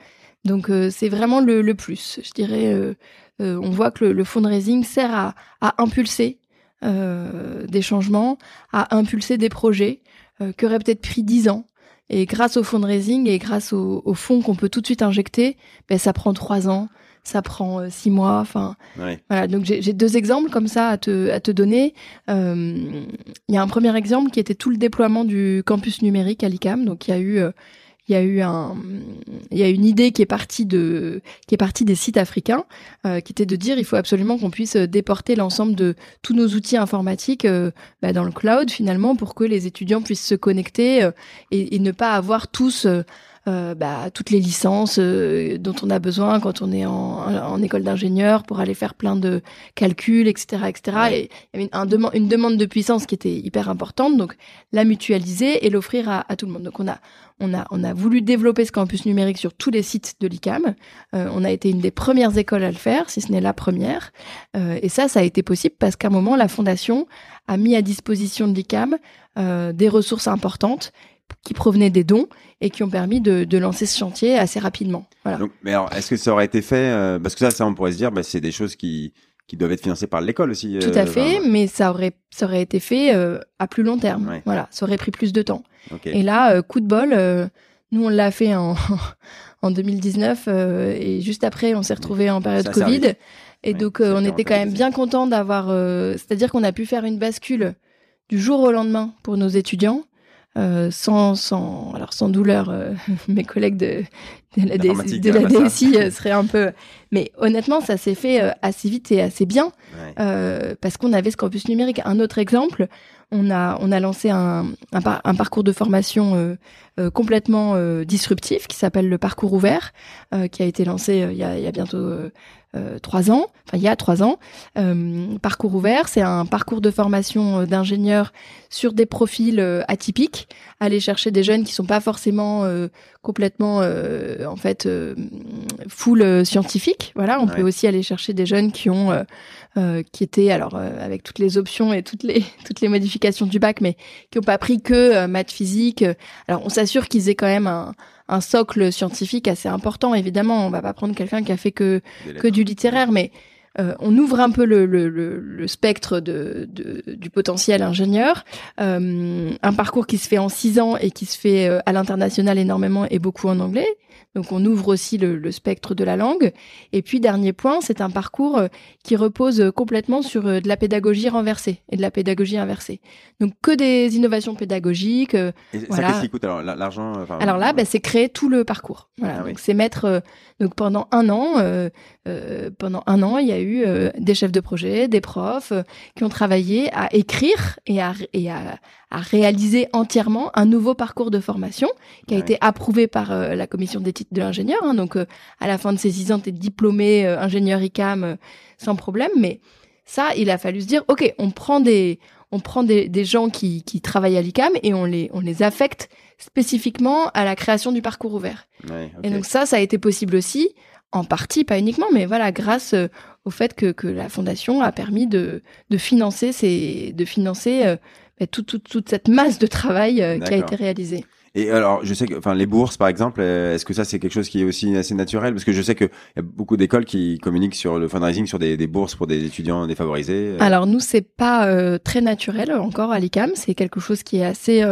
Donc euh, c'est vraiment le, le, plus. Je dirais, on voit que le, fundraising sert à, à impulser des changements, à impulser des projets qui auraient peut-être pris dix ans et grâce au fundraising et grâce au, fonds qu'on peut tout de suite injecter, ben, ça prend trois ans, ça prend six mois. Enfin, voilà. Donc j'ai deux exemples comme ça à te, à te donner. Il y a un premier exemple qui était tout le déploiement du campus numérique à l'ICAM. Donc il y a eu il y a eu un, il y a une idée qui est partie de, qui est partie des sites africains, euh, qui était de dire il faut absolument qu'on puisse déporter l'ensemble de tous nos outils informatiques euh, bah, dans le cloud finalement pour que les étudiants puissent se connecter euh, et, et, ne pas avoir tous euh, bah, toutes les licences euh, dont on a besoin quand on est en, en école d'ingénieur pour aller faire plein de calculs, etc., etc. Et il y avait une, une, demande de puissance qui était hyper importante, donc la mutualiser et l'offrir à, à, tout le monde. Donc on a on a on a voulu développer ce campus numérique sur tous les sites de l'ICAM. Euh, on a été une des premières écoles à le faire, si ce n'est la première. et ça, ça a été possible parce qu'à un moment la fondation a mis à disposition de l'ICAM des ressources importantes qui provenaient des dons et qui ont permis de, de lancer ce chantier assez rapidement. Voilà. Donc, mais alors, est-ce que ça aurait été fait euh, Parce que ça, ça, on pourrait se dire, bah, c'est des choses qui qui doivent être financées par l'école aussi. Tout à euh, fait, mais ça aurait ça aurait été fait euh, à plus long terme. Voilà, ça aurait pris plus de temps. Et là, coup de bol, nous on l'a fait en en 2019 et juste après, on s'est retrouvé en période Covid. Et donc, on était quand même bien content d'avoir. C'est-à-dire qu'on a pu faire une bascule du jour au lendemain pour nos étudiants euh, sans, sans, alors sans douleur, euh, mes collègues de, de la, DSI, de la DSI euh, seraient un peu. Mais honnêtement, ça s'est fait assez vite et assez bien parce qu'on avait ce campus numérique. Un autre exemple, on a on a lancé un, un, un parcours de formation complètement disruptif qui s'appelle le parcours ouvert, qui a été lancé il y a, il y a bientôt euh, trois ans, enfin il y a trois ans. Euh, parcours ouvert, c'est un parcours de formation euh, d'ingénieurs sur des profils atypiques, aller chercher des jeunes qui sont pas forcément complètement en fait full scientifique. Voilà, on peut aussi aller chercher des jeunes qui ont qui étaient alors avec toutes les options et toutes les toutes les modifications du bac, mais qui ont pas pris que maths physique. Alors on s'assure qu'ils aient quand même un un socle scientifique assez important. Évidemment, on va pas prendre quelqu'un qui a fait que que du littéraire, mais euh, on ouvre un peu le, le, le, spectre de, de, du potentiel ingénieur. Euh, un parcours qui se fait en six ans et qui se fait euh, à l'international énormément et beaucoup en anglais. Donc on ouvre aussi le, spectre de la langue. Et puis dernier point, c'est un parcours euh, qui repose complètement sur de la pédagogie renversée et de la pédagogie inversée. Donc que des innovations pédagogiques. Et voilà. ça qu'est-ce qui coûte alors l'argent Alors là, bah, c'est créer tout le parcours. Voilà. Ah donc c'est mettre donc pendant un an, pendant un an, il y a eu euh, des chefs de projet, des profs euh, qui ont travaillé à écrire et à, et à, réaliser entièrement un nouveau parcours de formation qui a été approuvé par euh, la commission des titres de l'ingénieur. Hein. donc à la fin de ces six ans, tu es diplômé ingénieur ICAM sans problème. Mais ça, il a fallu se dire, ok, on prend des on prend des, des gens qui, qui travaillent à l'ICAM et on les, on les affecte spécifiquement à la création du parcours ouvert. Et donc ça, ça a été possible aussi en partie, pas uniquement, mais voilà, grâce euh, au fait que, que la fondation a permis de, de financer ces, de financer euh, bah, toute, toute, cette masse de travail euh, qui a été réalisée. Et alors, je sais que, enfin, les bourses, par exemple, est-ce que ça c'est quelque chose qui est aussi assez naturel? Parce que je sais qu'il y a beaucoup d'écoles qui communiquent sur le fundraising, sur des, des bourses pour des étudiants défavorisés. Alors nous, c'est pas très naturel encore à l'ICAM. C'est quelque chose qui est assez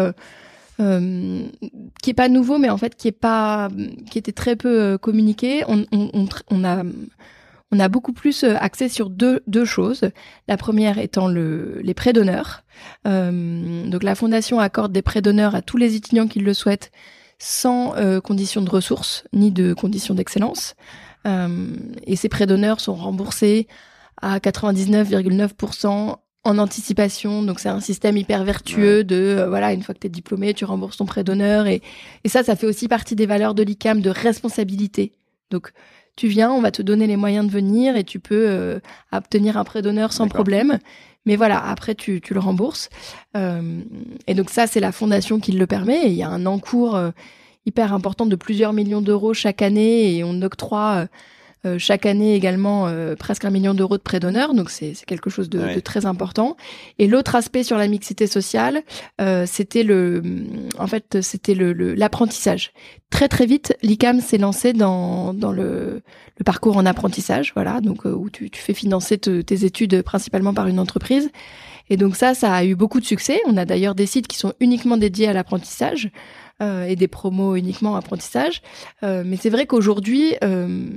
euh, qui est pas nouveau, mais en fait qui est pas, qui était très peu euh, communiqué. On, on, on, a on a beaucoup plus euh, axé sur deux, deux choses. La première étant le, les prêts d'honneur. Euh, donc la fondation accorde des prêts d'honneur à tous les étudiants qui le souhaitent sans euh, conditions de ressources ni de conditions d'excellence. Et ces prêts d'honneur sont remboursés à 99,9% en anticipation. Donc c'est un système hyper vertueux de euh, voilà une fois que tu es diplômé, tu rembourses ton prêt d'honneur et et ça ça fait aussi partie des valeurs de l'ICAM de responsabilité. Donc tu viens, on va te donner les moyens de venir et tu peux euh, obtenir un prêt d'honneur sans problème. Mais voilà, après tu, tu le rembourses. Euh, et donc ça c'est la fondation qui le permet. Et il y a un encours hyper important de plusieurs millions d'euros chaque année et on octroie euh, chaque année également euh, presque un million d'euros de prêts d'honneur, donc c'est quelque chose de, de, très important. Et l'autre aspect sur la mixité sociale, euh, c'était le, en fait, c'était le l'apprentissage. très très vite, l'ICAM s'est lancé dans dans le, le parcours en apprentissage, voilà, donc où tu, tu fais financer tes études principalement par une entreprise. Et donc ça, ça a eu beaucoup de succès. On a d'ailleurs des sites qui sont uniquement dédiés à l'apprentissage euh, et des promos uniquement apprentissage. Euh, mais c'est vrai qu'aujourd'hui, euh,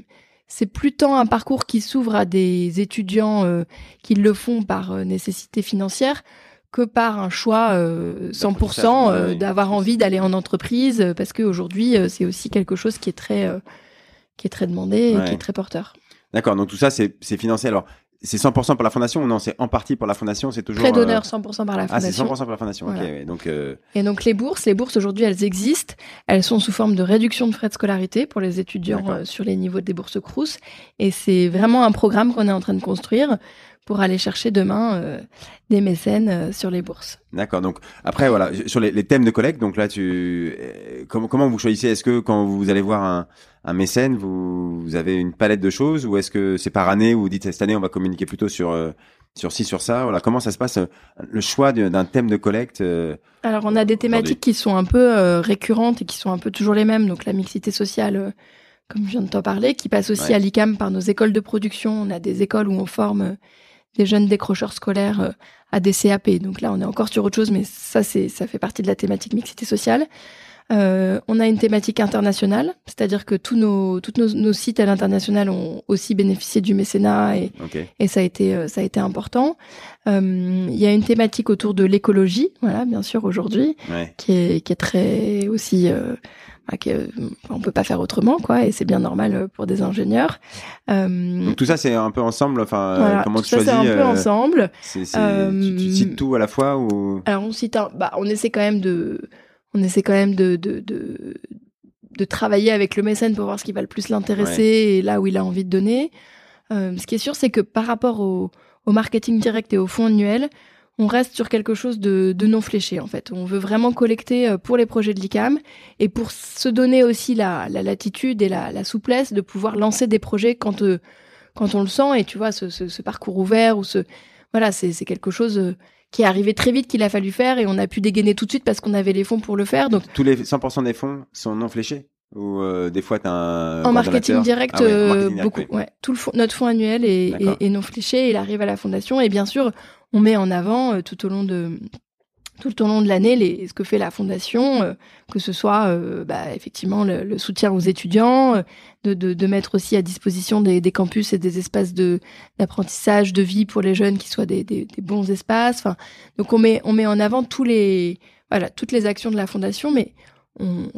c'est plus tant un parcours qui s'ouvre à des étudiants euh, qui le font par euh, nécessité financière que par un choix 100% d'avoir envie d'aller en entreprise parce qu'aujourd'hui c'est aussi quelque chose qui est très qui est très demandé et qui est très porteur. D'accord, donc tout ça c'est financé. Alors c'est 100% par la fondation? Ou non C'est en partie par la fondation C'est toujours. Prêt d'honneur, 100% par la fondation. Ah, c'est 100% par la fondation. Ok. Donc. Euh... Et donc les bourses, les bourses aujourd'hui, elles existent. Elles sont sous forme de réduction de frais de scolarité pour les étudiants euh, sur les niveaux des bourses Crous. Et c'est vraiment un programme qu'on est en train de construire pour aller chercher demain euh, des mécènes euh, sur les bourses. D'accord. Donc après voilà sur les, les, thèmes de collecte. Donc là tu euh, comment comment vous choisissez? Est-ce que quand vous allez voir un, un mécène, vous, vous, avez une palette de choses ou est-ce que c'est par année ou vous dites cette année on va communiquer plutôt sur sur ci sur ça? Voilà comment ça se passe le choix d'un thème de collecte Alors on a des thématiques qui sont un peu récurrentes et qui sont un peu toujours les mêmes. Donc la mixité sociale comme je viens de t'en parler, qui passe aussi à l'ICAM par nos écoles de production. On a des écoles où on forme des jeunes décrocheurs scolaires euh, à des CAP. Donc là, on est encore sur autre chose, mais ça, c'est ça fait partie de la thématique mixité sociale. Euh, on a une thématique internationale, c'est-à-dire que tous nos, tous nos, sites à l'international ont aussi bénéficié du mécénat et, et ça a été, euh, ça a été important. Il y a une thématique autour de l'écologie, voilà, bien sûr aujourd'hui, qui, est, qui est très aussi euh, on peut pas faire autrement, quoi, et c'est bien normal euh, pour des ingénieurs. Euh, Donc tout ça, c'est un peu ensemble. Enfin, comment tu choisis C'est un peu ensemble. tu, cites tout à la fois ou? Alors on cite, bah, on essaie quand même de, on essaie quand même de, de, de, travailler avec le mécène pour voir ce qui va le plus l'intéresser et là où il a envie de donner. ce qui est sûr, c'est que par rapport au, au marketing direct et au fonds annuel, on reste sur quelque chose de, non fléché en fait. On veut vraiment collecter euh, pour les projets de l'ICAM et pour se donner aussi la, latitude et la, souplesse de pouvoir lancer des projets quand, euh, quand on le sent et tu vois ce, parcours ouvert ou ce voilà c'est quelque chose euh, qui est arrivé très vite qu'il a fallu faire et on a pu dégainer tout de suite parce qu'on avait les fonds pour le faire. Donc tous les 100% des fonds sont non fléchés ou des fois tu as un en marketing direct, ah beaucoup ouais. tout le notre fonds annuel est, est, non fléché il arrive à la fondation et bien sûr on met en avant euh, tout au long de tout de l'année ce que fait la fondation, euh, que ce soit euh, bah, effectivement le, soutien aux étudiants, de, mettre aussi à disposition des, campus et des espaces d'apprentissage, de vie pour les jeunes qui soient des, bons espaces. Enfin, donc on met on met en avant les voilà toutes les actions de la fondation, mais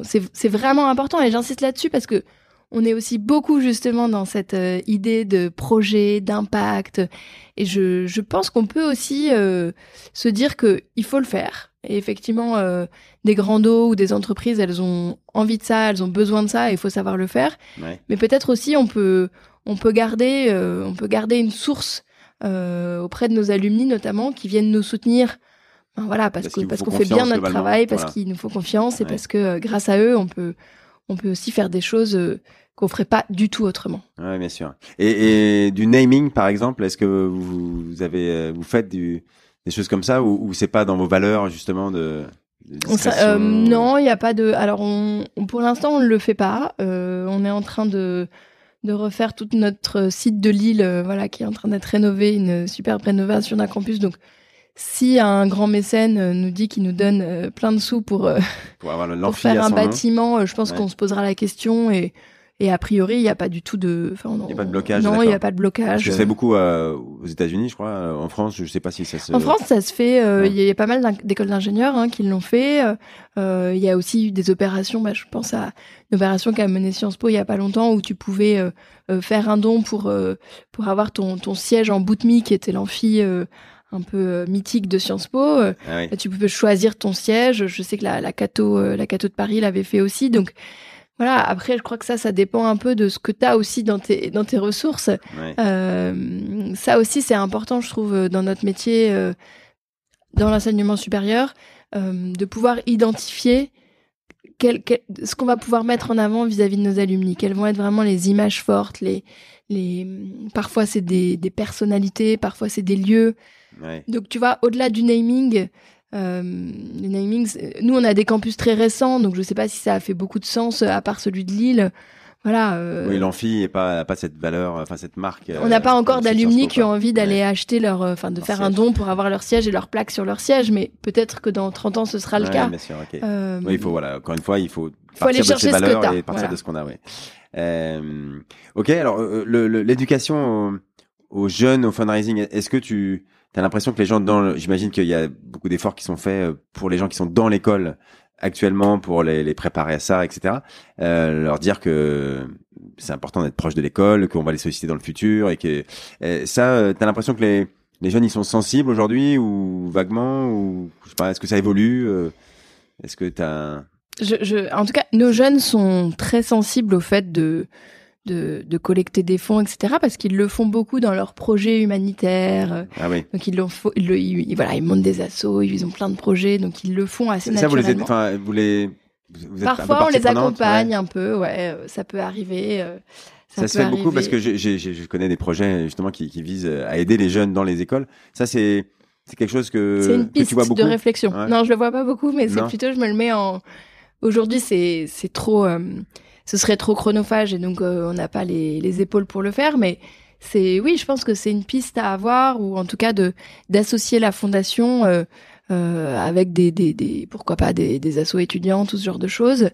c'est vraiment important et j'insiste là-dessus parce que on est aussi beaucoup justement dans cette euh, idée de projet, d'impact. Et je, je pense qu'on peut aussi euh, se dire que il faut le faire. Et effectivement, euh, des grands dos ou des entreprises, elles ont envie de ça, elles ont besoin de ça, et il faut savoir le faire. Mais peut-être aussi, on peut, on peut garder, on peut garder une source auprès de nos alumni notamment, qui viennent nous soutenir. Ben voilà, parce, que parce qu'on fait bien notre travail, parce qu'il nous faut confiance, et parce que grâce à eux, on peut, on peut aussi faire des choses qu'on ferait pas du tout autrement. Oui, bien sûr. Et, du naming, par exemple, est-ce que vous, avez, euh, vous faites du, des choses comme ça ou, ou c'est pas dans vos valeurs justement de, euh, Non, il n'y a pas de. Alors, on, pour l'instant, on ne le fait pas. Euh, on est en train de de refaire tout notre site de Lille, voilà, qui est en train d'être rénové, une superbe rénovation d'un campus. Donc, si un grand mécène nous dit qu'il nous donne plein de sous pour, pour, pour faire un bâtiment, je pense qu'on se posera la question et et a priori, il n'y a pas du tout de. Il n'y a pas de blocage. Non, il n'y a pas de blocage. Se fait beaucoup euh, aux États-Unis, je crois. En France, je ne sais pas si ça se. En France, ça se fait. Euh, il y, a pas mal d'écoles d'ingénieurs hein, qui l'ont fait. Euh, il y a aussi eu des opérations. Bah, je pense à une opération qu'a menée Sciences Po il y a pas longtemps où tu pouvais faire un don pour pour avoir ton ton siège en Boutmi, qui était l'amphi un peu mythique de Sciences Po. Ah tu pouvais choisir ton siège. Je sais que la, la Cato, la Cato de Paris l'avait fait aussi. Donc, voilà, après, je crois que ça, ça dépend un peu de ce que tu as aussi dans tes, dans tes ressources. Euh, ça aussi, c'est important, je trouve, dans notre métier, euh, dans l'enseignement supérieur, euh, de pouvoir identifier quel, ce qu'on va pouvoir mettre en avant vis-à-vis de nos alumni. Quelles vont être vraiment les images fortes, les, les... parfois c'est des, des personnalités, parfois c'est des lieux. Donc, tu vois, au-delà du naming, euh, les namings, nous on a des campus très récents, donc je sais pas si ça a fait beaucoup de sens euh, à part celui de Lille. voilà. Euh, oui, l'amphi n'est pas pas cette valeur, enfin cette marque. on n'a pas encore d'alumni qui ont envie d'aller acheter leur, enfin de faire un don pour avoir leur siège et leur plaque sur leur siège, mais peut-être que dans 30 ans ce sera le cas. Bien sûr, oui, il faut voilà, encore une fois, il faut, faut partir de ces valeurs et partir de ce qu'on a, oui. Euh, ok, alors l'éducation aux, jeunes au fundraising, est-ce que tu as l'impression que les gens dans, j'imagine qu'il y a beaucoup d'efforts qui sont faits pour les gens qui sont dans l'école actuellement pour les, les, préparer à ça, etc. Euh, leur dire que c'est important d'être proche de l'école, qu'on va les solliciter dans le futur et que euh, ça, euh, t'as l'impression que les, les jeunes ils sont sensibles aujourd'hui ou vaguement ou je sais pas, est-ce que ça évolue euh, Est-ce que t'as je, je, en tout cas, nos jeunes sont très sensibles au fait de de, de, collecter des fonds, etc. Parce qu'ils le font beaucoup dans leurs projets humanitaires. Ah oui. Donc ils, le, ils, voilà, ils montent des assos, ils ont plein de projets, donc ils le font assez ça, naturellement. Ça, vous les, vous les, vous êtes Parfois, on les accompagne un peu, ouais, euh, ça peut arriver. Euh, ça, se fait beaucoup parce que je connais des projets justement qui, qui visent à aider les jeunes dans les écoles. Ça, c'est c'est quelque chose que, c'est une piste tu vois beaucoup. de réflexion. Non, je le vois pas beaucoup, mais c'est plutôt je me le mets en. Aujourd'hui, c'est c'est trop. Euh, ce serait trop chronophage et donc euh, on n'a pas les, les, épaules pour le faire. Mais c'est oui, je pense que c'est une piste à avoir ou en tout cas de d'associer la fondation euh, euh, avec des, des, des, pourquoi pas des, des assos étudiants, tout ce genre de choses.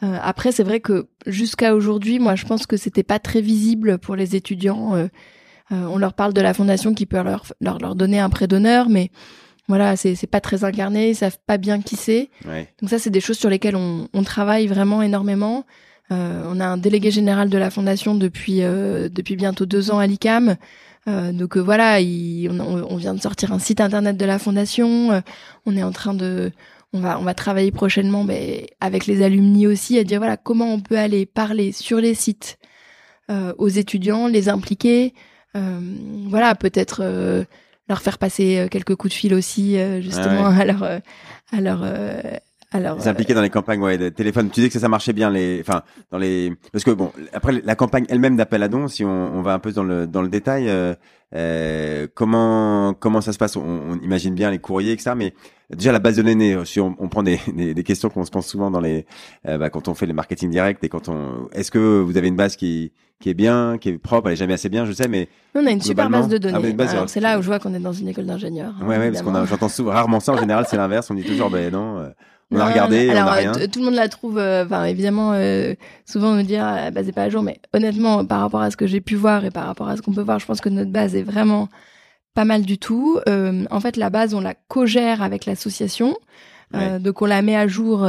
Après, c'est vrai que jusqu'à aujourd'hui, moi, je pense que c'était pas très visible pour les étudiants. On leur parle de la fondation qui peut leur leur, leur donner un prêt d'honneur, mais voilà, c'est c'est pas très incarné, ils savent pas bien qui c'est. Ouais. Donc ça, c'est des choses sur lesquelles on, on travaille vraiment énormément. Euh, on a un délégué général de la fondation depuis euh, depuis bientôt deux ans à l'ICAM. Euh, donc voilà, on, vient de sortir un site internet de la fondation. on est en train de, on va on va travailler prochainement, mais avec les alumni aussi, à dire voilà comment on peut aller parler sur les sites aux étudiants, les impliquer. voilà, peut-être leur faire passer quelques coups de fil aussi, justement à leur à leur alors, s'impliquer dans les campagnes ouais, de téléphone. Tu dis que ça, ça marchait bien les, enfin dans les, parce que bon, après la campagne elle-même d'appel à dons, si on, on, va un peu dans le dans le détail, euh, euh, comment comment ça se passe? On, on, imagine bien les courriers, etc. Mais déjà la base de données, si on, on prend des, des, des, questions qu'on se pense souvent dans les, euh, bah, quand on fait les marketing direct et quand on, est-ce que vous avez une base qui qui est bien, qui est propre, elle est jamais assez bien, je sais, mais on a une super base de données. Ah, c'est là où je vois qu'on est dans une école d'ingénieurs. Hein, ouais, ouais, parce qu'on j'entends souvent, rarement ça en général, c'est l'inverse. On dit toujours, ben non. On a regardé, alors, on a rien. Tout le monde la trouve, euh, enfin évidemment, euh, souvent on nous dit ah, base est pas à jour, mais honnêtement, par rapport à ce que j'ai pu voir et par rapport à ce qu'on peut voir, je pense que notre base est vraiment pas mal du tout. Euh, en fait, la base, on la co-gère avec l'association, donc on la met à jour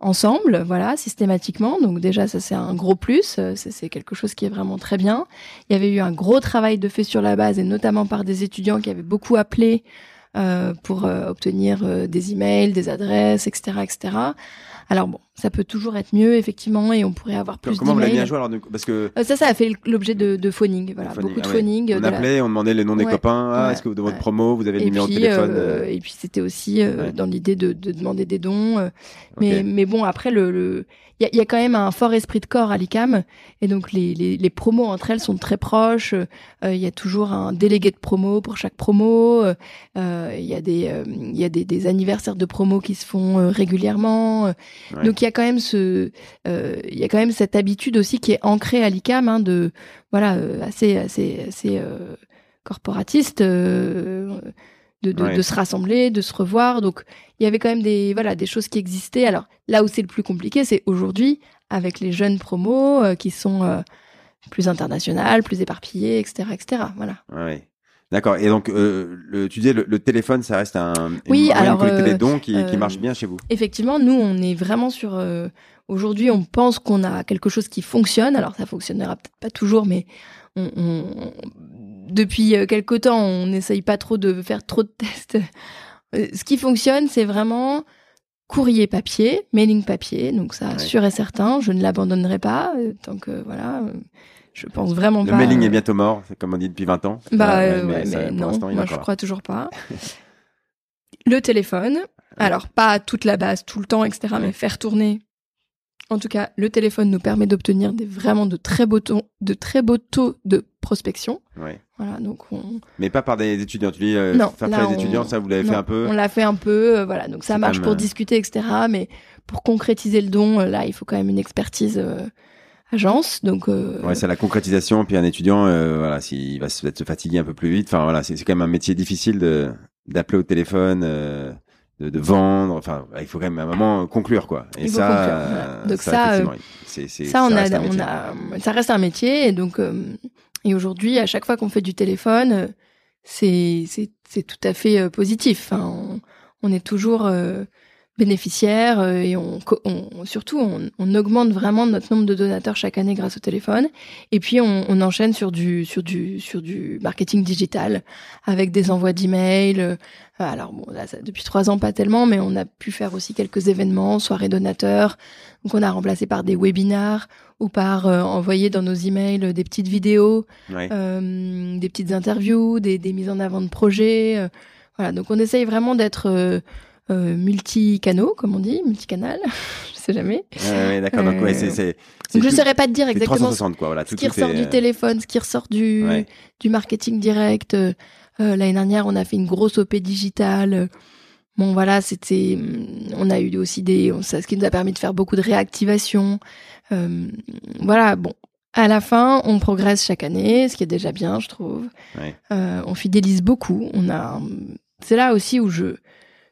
ensemble, voilà, systématiquement. Donc déjà, ça c'est un gros plus, c'est quelque chose qui est vraiment très bien. Il y avait eu un gros travail de fait sur la base et notamment par des étudiants qui avaient beaucoup appelé pour euh, obtenir euh, des emails, des adresses, etc., etc. Alors bon, ça peut toujours être mieux effectivement et on pourrait avoir plus d'emails. Comment vous l'avez mis à jour alors parce que ça ça a fait l'objet de, de phoning voilà beaucoup de ah phoning. On appelait, on demandait les noms des copains. Ah, est-ce que dans votre promo vous avez le numéro de téléphone Et puis c'était aussi dans l'idée de, de, demander des dons. mais mais bon après le, le il y a, quand même un fort esprit de corps à l'ICAM et donc les, les, les, promos entre elles sont très proches. Euh, il y a toujours un délégué de promo pour chaque promo. Euh, il y a des il y a des, des, anniversaires de promo qui se font euh, régulièrement. Donc il y a quand même ce il y a quand même cette habitude aussi qui est ancrée à l'ICAM hein, de voilà assez assez assez corporatiste de, de, de, se rassembler, de se revoir. Donc il y avait quand même des voilà des choses qui existaient. Alors là où c'est le plus compliqué, c'est aujourd'hui avec les jeunes promos euh, qui sont euh, plus internationales, plus éparpillées, etc., etc. Voilà. Ouais. D'accord. Et donc, euh, le, tu disais le, le, téléphone, ça reste un oui, alors, les dons qui, qui, marche bien chez vous. Effectivement, nous, on est vraiment sur. Aujourd'hui, on pense qu'on a quelque chose qui fonctionne. Alors, ça fonctionnera peut-être pas toujours, mais on, on, depuis euh, quelque temps, on n'essaye pas trop de faire trop de tests. Euh, ce qui fonctionne, c'est vraiment courrier papier, mailing papier, donc ça sûr et certain, je ne l'abandonnerai pas euh, tant que voilà, je pense vraiment pas. Le mailing est bientôt mort, c'est comme on dit depuis 20 ans. Bah mais, non, moi je crois toujours pas. le téléphone, alors pas toute la base tout le temps, etc., mais faire tourner en tout cas, le téléphone nous permet d'obtenir des vraiment de très beaux taux, de très beaux taux de prospection. Ouais. Voilà, donc on... Mais pas par des étudiants. Tu dis euh, non, faire les étudiants, ça vous l'avez fait un peu. On l'a fait un peu, euh, voilà. Donc ça marche pour euh, discuter, etc. Mais pour concrétiser le don, là, il faut quand même une expertise agence. Donc, euh, ouais, c'est la concrétisation. Puis un étudiant, euh, voilà, s'il va se, se fatiguer un peu plus vite. Enfin, voilà, c'est quand même un métier difficile de d'appeler au téléphone. Euh, de, de, vendre. Enfin, il faut quand même à un moment conclure, quoi. Et ça, conclure, voilà. donc ça, ça, c'est, c'est, ça, on a, on a, ça reste un métier. Et donc, et aujourd'hui, à chaque fois qu'on fait du téléphone, c'est, c'est, c'est tout à fait positif. Enfin, on, on est toujours bénéficiaires euh, et on, on surtout on, on, augmente vraiment notre nombre de donateurs chaque année grâce au téléphone. Et puis on, on enchaîne sur du sur du sur du marketing digital avec des envois d'emails euh, alors bon là ça, depuis trois ans pas tellement mais on a pu faire aussi quelques événements soirées donateurs. Donc on a remplacé par des webinars ou par euh, envoyer dans nos emails des petites vidéos euh, des petites interviews des, des mises en avant de projets voilà. Donc on essaye vraiment d'être euh, multi-canaux, comme on dit, multicanal, je sais jamais. Ouais, d'accord. Donc, ouais, c'est, c'est, donc je saurais pas te dire exactement 360, quoi, voilà, ce qui ressort du téléphone, ce qui ressort du, du marketing direct. Euh, euh, l'année dernière, on a fait une grosse OP digitale. Bon, voilà, c'était, on a eu aussi des, ça, ce qui nous a permis de faire beaucoup de réactivation. Euh, voilà, bon, à la fin, on progresse chaque année, ce qui est déjà bien, je trouve. Euh, on fidélise beaucoup. On a, c'est là aussi où je,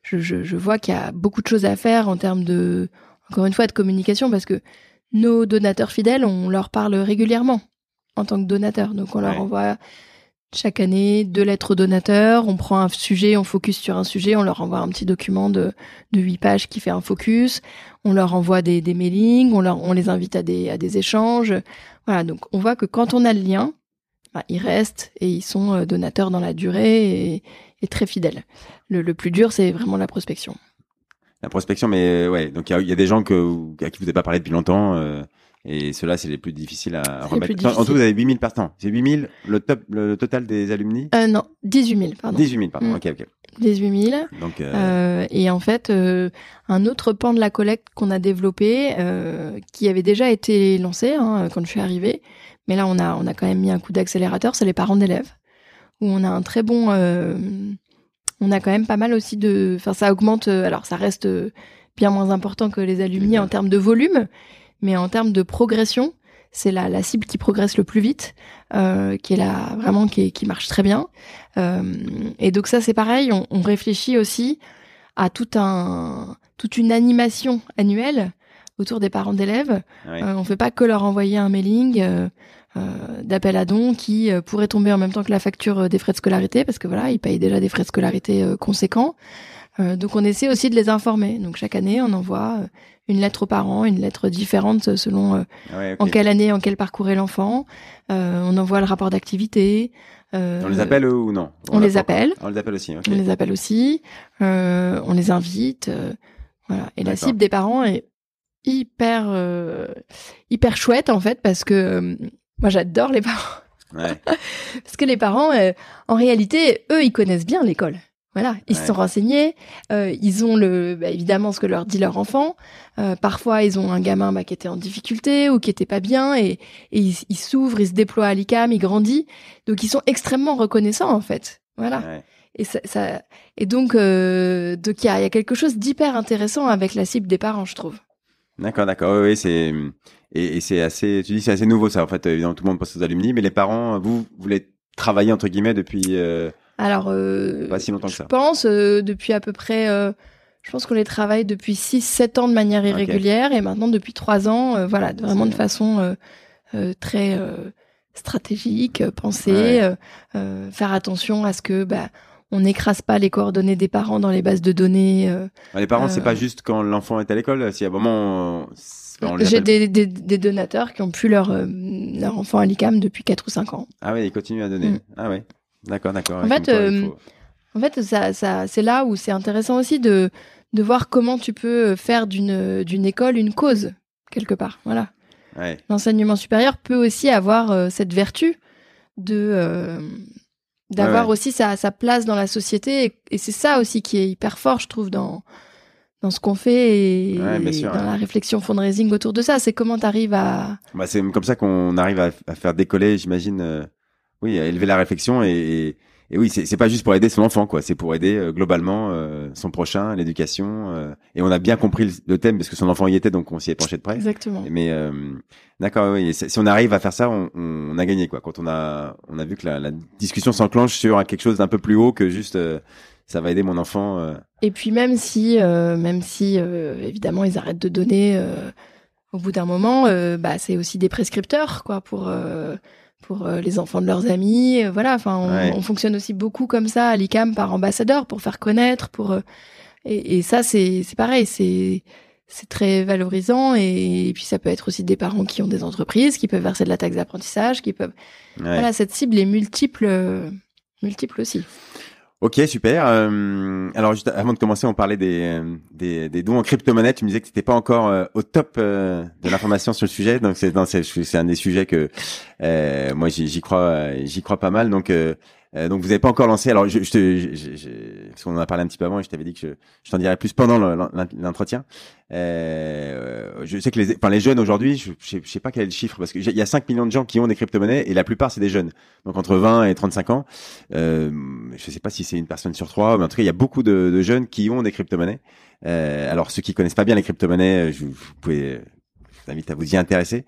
je, je, je vois qu'il y a beaucoup de choses à faire en termes de, encore une fois, de communication, parce que nos donateurs fidèles, on leur parle régulièrement en tant que donateurs. Donc on leur envoie chaque année deux lettres aux donateurs, on prend un sujet, on focus sur un sujet, on leur envoie un petit document de, de 8 pages qui fait un focus, on leur envoie des, des mailings, on, leur, on les invite à des, à des échanges. Voilà, donc on voit que quand on a le lien, bah, ils restent et ils sont euh, donateurs dans la durée et, et très fidèles. Le, le plus dur, c'est vraiment la prospection. La prospection, mais euh, ouais, donc il y, y, a des gens que, à qui vous n'avez pas parlé depuis longtemps. Euh, et ceux-là, c'est les plus difficiles à remettre. En, tout, vous avez 8000 partants. C'est 8000 le, top, le, total des alumni? Euh, Non, 18 000, pardon. 18 000, pardon. Mm. Ok, ok. 18 000. Donc, euh... Euh, et en fait, euh, un autre pan de la collecte qu'on a développé, euh, qui avait déjà été lancé hein, quand je suis arrivée, mais là, on a, on a quand même mis un coup d'accélérateur, c'est les parents d'élèves, où on a un très bon on a quand même pas mal aussi de. Enfin, ça augmente. Euh, alors, ça reste euh, bien moins important que les alumni en termes de volume, mais en termes de progression, c'est la, la cible qui progresse le plus vite, euh, qui est là vraiment qui, qui marche très bien. Euh, et donc ça, c'est pareil. On, on, réfléchit aussi à tout un, toute une animation annuelle autour des parents d'élèves. Euh, on fait pas que leur envoyer un mailing. Euh, d'appel à dons qui euh, pourrait tomber en même temps que la facture euh, des frais de scolarité parce que voilà, ils payent déjà des frais de scolarité conséquents. donc on essaie aussi de les informer. Donc chaque année, on envoie une lettre aux parents, une lettre différente selon en quelle année, en quel parcours est l'enfant. on envoie le rapport d'activité. on les appelle ou non? On, les appelle. On les appelle aussi. On les appelle aussi. on les invite. voilà. Et la cible des parents est hyper hyper chouette en fait parce que moi, j'adore les parents. Ouais. Parce que les parents, euh, en réalité, eux, ils connaissent bien l'école. Voilà, ils se sont renseignés, euh, ils ont le, bah, évidemment ce que leur dit leur enfant. Euh, parfois, ils ont un gamin bah, qui était en difficulté ou qui était pas bien, et, et ils s'ouvrent, ils se déploient à l'ICAM, ils grandissent. Donc, ils sont extrêmement reconnaissants en fait. Voilà. Ouais. Et ça, ça, et donc, euh, donc il y a, y a quelque chose d'hyper intéressant avec la cible des parents, je trouve. D'accord, d'accord. Oui, c'est et, et c'est assez, tu dis c'est assez nouveau ça. En fait, évidemment, tout le monde pense aux alumni, mais les parents, vous, vous voulez travailler entre guillemets depuis. Euh, Alors, euh, pas si longtemps que ça. Je pense euh, depuis à peu près. Euh, je pense qu'on les travaille depuis 6-7 ans de manière irrégulière et maintenant depuis 3 ans, euh, voilà, vraiment de façon très stratégique, penser, faire attention à ce que bah, on n'écrase pas les coordonnées des parents dans les bases de données. les parents, c'est pas juste quand l'enfant est à l'école. Si à un moment j'ai des, des, des, donateurs qui ont pu leur, euh, leur enfant à l'ICAM depuis 4 ou 5 ans. Ah oui, ils continuent à donner. Mm. Ah oui, d'accord, d'accord. En, fait, euh, en fait, ça, ça, c'est là où c'est intéressant aussi de, de voir comment tu peux faire d'une, d'une école une cause, quelque part. Voilà. Ouais. L'enseignement supérieur peut aussi avoir euh, cette vertu de d'avoir aussi sa, sa place dans la société et, et c'est ça aussi qui est hyper fort je trouve dans dans ce qu'on fait et, dans la réflexion fundraising autour de ça. C'est comment tu arrives à... Bah, c'est comme ça qu'on arrive à, à, faire décoller, j'imagine, euh, oui, à élever la réflexion et, et oui, c'est pas juste pour aider son enfant, quoi. C'est pour aider euh, globalement euh, son prochain, l'éducation. Et on a bien compris le, thème parce que son enfant y était, donc on s'y est penché de près. Exactement. Mais d'accord, oui. Si on arrive à faire ça, on, on, a gagné, quoi. Quand on a on a vu que la, la discussion s'enclenche sur quelque chose d'un peu plus haut que juste ça va aider mon enfant. Et puis même si même si évidemment ils arrêtent de donner au bout d'un moment, bah c'est aussi des prescripteurs, quoi, pour pour euh, les enfants de leurs amis. Euh, voilà, enfin, on, fonctionne aussi beaucoup comme ça à l'ICAM par ambassadeur pour faire connaître, pour euh, et, ça c'est c'est pareil, c'est c'est très valorisant et, puis ça peut être aussi des parents qui ont des entreprises qui peuvent verser de la taxe d'apprentissage, qui peuvent voilà cette cible est multiple multiple aussi. Ok, super. Euh, alors, juste avant de commencer, on parlait des, euh, des, des dons en crypto-monnaie. Tu me disais que tu n'étais pas encore euh, au top de l'information sur le sujet. Donc, c'est, c'est, un des sujets que moi, j'y, crois, j'y crois pas mal. Donc, euh, donc vous n'avez pas encore lancé. Alors je, je, te, je, je, parce qu'on en a parlé un petit peu avant et je t'avais dit que je, je t'en dirais plus pendant l'entretien. Euh, je sais que les, enfin les jeunes aujourd'hui, je, je, sais pas quel est le chiffre parce qu'il y a 5 millions de gens qui ont des crypto-monnaies et la plupart c'est des jeunes. Donc entre 20 et 35 ans. Euh, je sais pas si c'est une personne sur trois, mais en tout cas il y a beaucoup de, de jeunes qui ont des crypto-monnaies. Euh, alors ceux qui connaissent pas bien les crypto-monnaies, vous pouvez invite à vous y intéresser.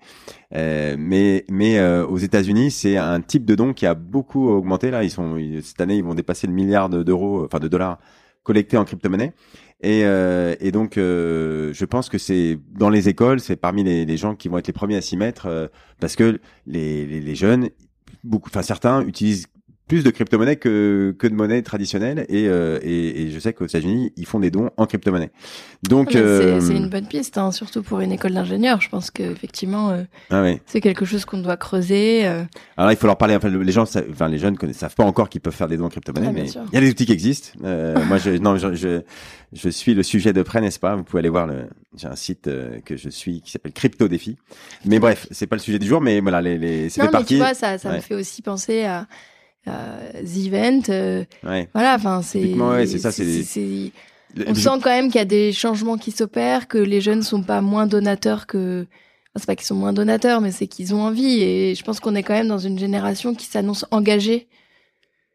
Euh, mais mais euh, aux États-Unis, c'est un type de don qui a beaucoup augmenté. Là, ils sont cette année, ils vont dépasser le milliard d'euros, enfin de dollars collectés en crypto-monnaie. Et, euh, et donc, euh, je pense que c'est dans les écoles, c'est parmi les, les, gens qui vont être les premiers à s'y mettre, euh, parce que les, les, les jeunes, beaucoup, enfin certains utilisent plus de crypto-monnaie que, que de monnaie traditionnelle et, euh, et, et, je sais qu'aux États-Unis ils font des dons en crypto-monnaie. Donc euh, c'est une bonne piste, hein, surtout pour une école d'ingénieur. Je pense qu'effectivement euh, ah oui. c'est quelque chose qu'on doit creuser. Euh. Alors il faut leur parler. Enfin, les gens, enfin les jeunes ne savent pas encore qu'ils peuvent faire des dons en crypto-monnaie, ah, mais il y a des outils qui existent. Moi, je, non, je, je, je, suis le sujet de près, n'est-ce pas? Vous pouvez aller voir le. J'ai un site que je suis qui s'appelle Crypto Défi. Mais bref, c'est pas le sujet du jour, mais voilà, les, les c'est partie. Tu vois, ça, ça me fait aussi penser à euh, The Event. Euh, voilà, enfin, c'est. c'est ça, c'est. On sent quand même qu'il y a des changements qui s'opèrent, que les jeunes sont pas moins donateurs que. c'est pas qu'ils sont moins donateurs, mais c'est qu'ils ont envie. Et je pense qu'on est quand même dans une génération qui s'annonce engagée.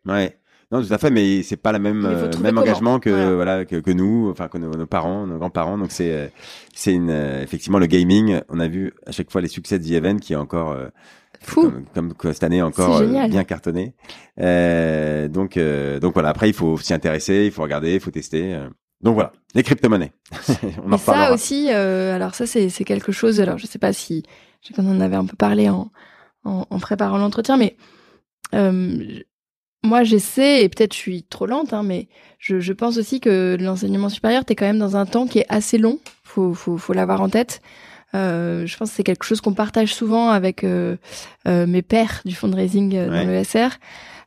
Ouais. Non, tout à fait, mais c'est pas le même euh, même engagement que voilà, que, que, nous, enfin que nos, parents, nos grands-parents. Donc c'est c'est une effectivement le gaming. On a vu à chaque fois les succès de The Event qui est encore Fou. Comme, comme, cette année encore euh, bien cartonné. Euh, donc euh, donc voilà. Après il faut s'y intéresser, il faut regarder, il faut tester. Donc voilà, les crypto-monnaies. on en ça aussi, alors ça c'est quelque chose. Alors je sais pas si qu'on en avait un peu parlé en en, en préparant l'entretien, mais moi j'essaie et peut-être je suis trop lente, hein, mais je, je pense aussi que l'enseignement supérieur t'es quand même dans un temps qui est assez long. Faut faut faut l'avoir en tête. Euh, je pense que c'est quelque chose qu'on partage souvent avec euh, euh, mes pairs du fundraising dans le SR.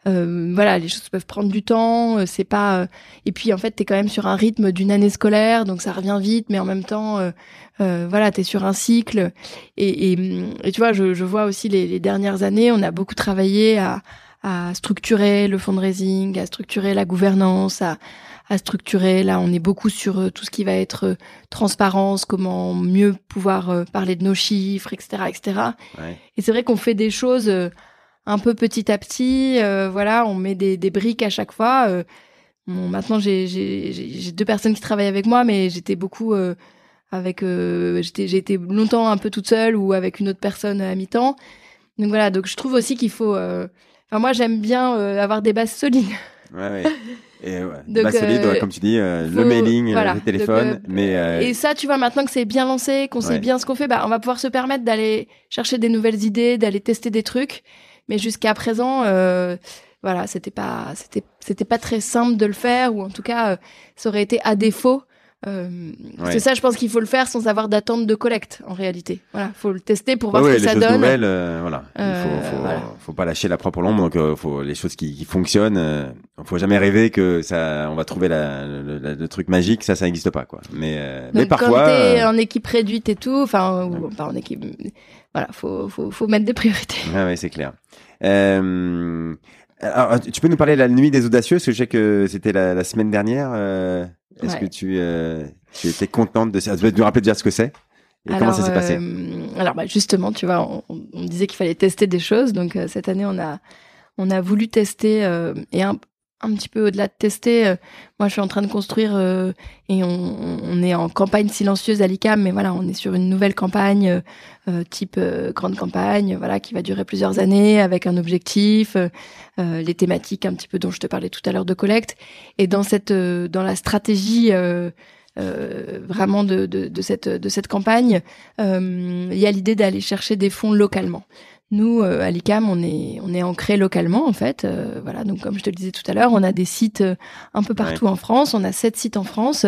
voilà, les choses peuvent prendre du temps, c'est pas. et puis en fait, t'es quand même sur un rythme d'une année scolaire, donc ça revient vite, mais en même temps, euh, voilà, t'es sur un cycle. Et, et, et tu vois, je, je, vois aussi les, les, dernières années, on a beaucoup travaillé à, à structurer le fundraising, à structurer la gouvernance, à, à structurer. Là, on est beaucoup sur euh, tout ce qui va être euh, transparence, comment mieux pouvoir euh, parler de nos chiffres, etc., etc. Et c'est vrai qu'on fait des choses un peu petit à petit. voilà, on met des, des, briques à chaque fois. Bon, maintenant, j'ai deux personnes qui travaillent avec moi, mais j'étais beaucoup avec. j'étais j'ai été longtemps un peu toute seule ou avec une autre personne à mi-temps. Donc voilà, donc je trouve aussi qu'il faut. Enfin, moi, j'aime bien avoir des bases solides. Ouais, ouais. Et ouais, Donc, solide, euh, comme tu dis, euh, le mailing, euh, le téléphone. mais Et ça, tu vois, maintenant que c'est bien lancé, qu'on sait bien ce qu'on fait, bah, on va pouvoir se permettre d'aller chercher des nouvelles idées, d'aller tester des trucs. Mais jusqu'à présent, voilà, c'était pas, c'était, c'était pas très simple de le faire, ou en tout cas, ça aurait été à défaut euh, C'est ça, je pense qu'il faut le faire sans avoir d'attente de collecte, en réalité. Voilà, faut le tester pour voir ce que ça donne. Nouvelles, euh, voilà. Il faut, euh, faut, faut, pas lâcher la propre ombre. Donc, euh, faut les choses qui, qui fonctionnent. Faut jamais rêver que ça, on va trouver la, le, truc magique. Ça, ça n'existe pas, quoi. Mais, mais parfois. Quand t'es en équipe réduite et tout, enfin, ou, pas en équipe. Voilà, faut, faut, faut mettre des priorités. Ah ouais, c'est clair. Alors, tu peux nous parler de la nuit des audacieux, parce que je sais que c'était la, la, semaine dernière. Est-ce que tu, euh, tu étais contente de ça? Tu peux nous rappeler déjà ce que c'est et comment ça s'est passé? euh, Alors bah, justement, tu vois, on, on disait qu'il fallait tester des choses. Donc euh, cette année, on a on a voulu tester et un, un petit peu au-delà de tester. moi, je suis en train de construire et on, est en campagne silencieuse à l'ICAM, mais voilà, on est sur une nouvelle campagne type grande campagne, voilà, qui va durer plusieurs années avec un objectif, les thématiques un petit peu dont je te parlais tout à l'heure de collecte. Et dans cette, dans la stratégie euh, vraiment de, cette, campagne, euh, il y a l'idée d'aller chercher des fonds localement. Nous, euh, à l'ICAM, on est, on est ancré localement, en fait. Euh, voilà, donc comme je te le disais tout à l'heure, on a des sites un peu partout en France. On a sept sites en France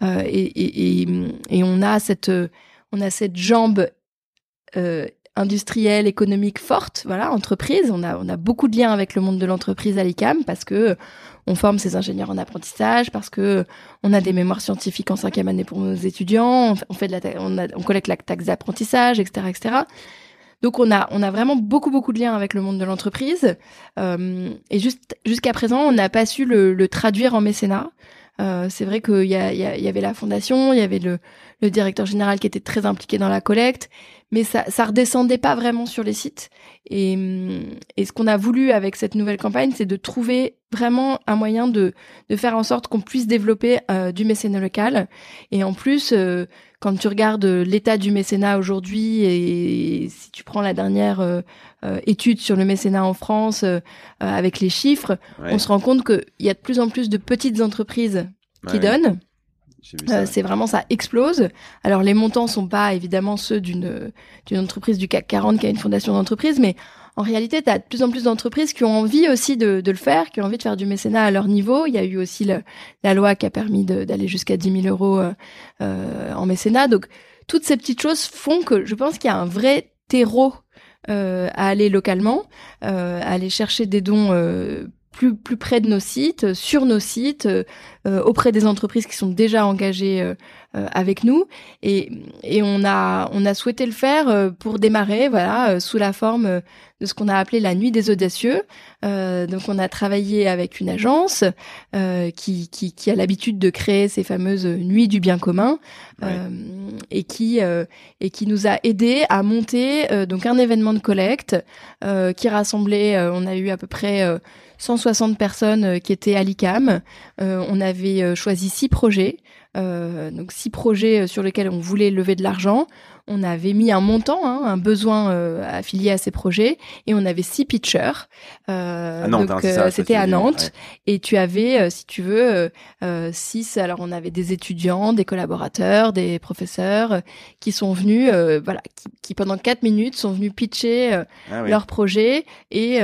et, et, et, et, on a cette, on a cette jambe industrielle, économique forte, voilà, entreprise. On a, on a beaucoup de liens avec le monde de l'entreprise à l'ICAM parce que on forme ces ingénieurs en apprentissage, parce que on a des mémoires scientifiques en cinquième année pour nos étudiants, on fait de la, on, on collecte la taxe d'apprentissage, etc., etc. Donc on a, on a vraiment beaucoup beaucoup de liens avec le monde de l'entreprise. Euh, et juste jusqu'à présent, on n'a pas su le, traduire en mécénat. Euh, c'est vrai qu'il y, a, y, avait la fondation, il y avait le directeur général qui était très impliqué dans la collecte, mais ça, ça redescendait pas vraiment sur les sites. Et, et ce qu'on a voulu avec cette nouvelle campagne, c'est de trouver vraiment un moyen de, de faire en sorte qu'on puisse développer euh, du mécénat local. Et en plus, euh, quand tu regardes l'état du mécénat aujourd'hui, et, si tu prends la dernière euh, étude sur le mécénat en France avec les chiffres, on se rend compte qu'il y a de plus en plus de petites entreprises qui donnent. Euh, c'est vraiment ça explose. Alors les montants sont pas évidemment ceux d'une d'une entreprise du CAC 40 qui a une fondation d'entreprise, mais en réalité, tu as de plus en plus d'entreprises qui ont envie aussi de, de, le faire, qui ont envie de faire du mécénat à leur niveau. Il y a eu aussi le, la loi qui a permis d'aller jusqu'à 10 000 euros euh, euh, en mécénat. Donc toutes ces petites choses font que je pense qu'il y a un vrai terreau euh, à aller localement, euh, à aller chercher des dons plus, plus près de nos sites, sur nos sites, euh, auprès des entreprises qui sont déjà engagées euh, euh, avec nous. Et, et on, a, on a souhaité le faire pour démarrer, voilà, sous la forme de ce qu'on a appelé la nuit des audacieux. donc on a travaillé avec une agence qui, qui, qui, a l'habitude de créer ces fameuses nuits du bien commun et qui et qui nous a aidé à monter donc un événement de collecte qui rassemblait. on a eu à peu près 160 personnes qui étaient à l'ICAM. on a avait euh, choisi six projets, euh, donc six projets euh, sur lesquels on voulait lever de l'argent. On avait mis un montant, hein, un besoin affilié à ces projets, et on avait six pitchers. à Nantes, donc hein, c'était à Nantes. Et tu avais, si tu veux, six. Alors on avait des étudiants, des collaborateurs, des professeurs qui sont venus, voilà, qui, pendant quatre minutes sont venus pitcher ah leur projet, et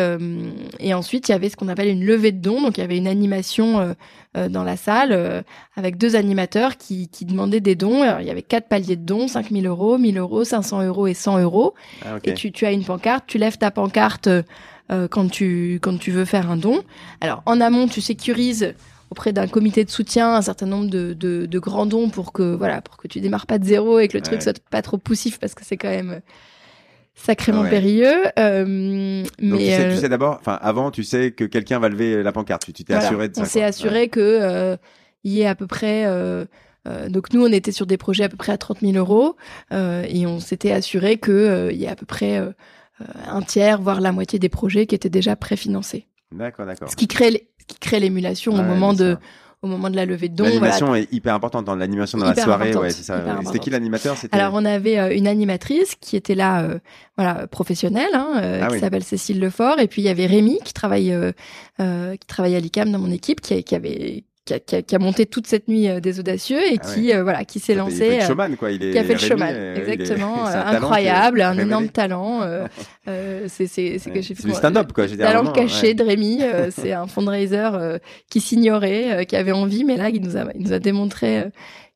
et ensuite il y avait ce qu'on appelle une levée de dons. Donc il y avait une animation euh, dans la salle euh, avec deux animateurs qui, qui demandaient des dons. il y avait quatre paliers de dons, 5000 euros, 1000 euros, 500 euros et 100 euros. Ah, et tu, tu as une pancarte, tu lèves ta pancarte euh, quand, tu, quand tu veux faire un don. Alors en amont, tu sécurises auprès d'un comité de soutien un certain nombre de, de, de, grands dons pour que voilà pour que tu démarres pas de zéro et que le truc soit pas trop poussif parce que c'est quand même sacrément périlleux. Euh, Donc tu sais, tu euh, sais d'abord, enfin avant, tu sais que quelqu'un va lever la pancarte. Tu t'es assuré de ça. On s'est assuré que euh, il y ait à peu près. Euh, euh, donc nous, on était sur des projets à peu près à 30 000 euros et on s'était assuré que il y ait à peu près un tiers, voire la moitié des projets qui étaient déjà préfinancés. D'accord, d'accord. Ce qui crée, ce qui crée l'émulation au moment de au moment de la levée de dons. L'animation est hyper importante dans l'animation dans la soirée. Ouais, c'est ça. C'était qui l'animateur? Alors on avait euh, une animatrice qui était là, euh, voilà, professionnelle, hein, euh, ah qui s'appelle Cécile Lefort, et puis il y avait Rémi qui travaille, qui travaille à l'ICAM dans mon équipe, qui, qui avait qui a, qui, a, monté toute cette nuit euh, des audacieux et ah qui euh, voilà qui s'est lancé il fait le showman, quoi. Il est qui a fait le showman. exactement. incroyable un énorme talent c'est c'est c'est que j'ai du stand-up quoi talent caché de Rémi c'est un fundraiser qui s'ignorait qui avait envie mais là il nous a il nous a démontré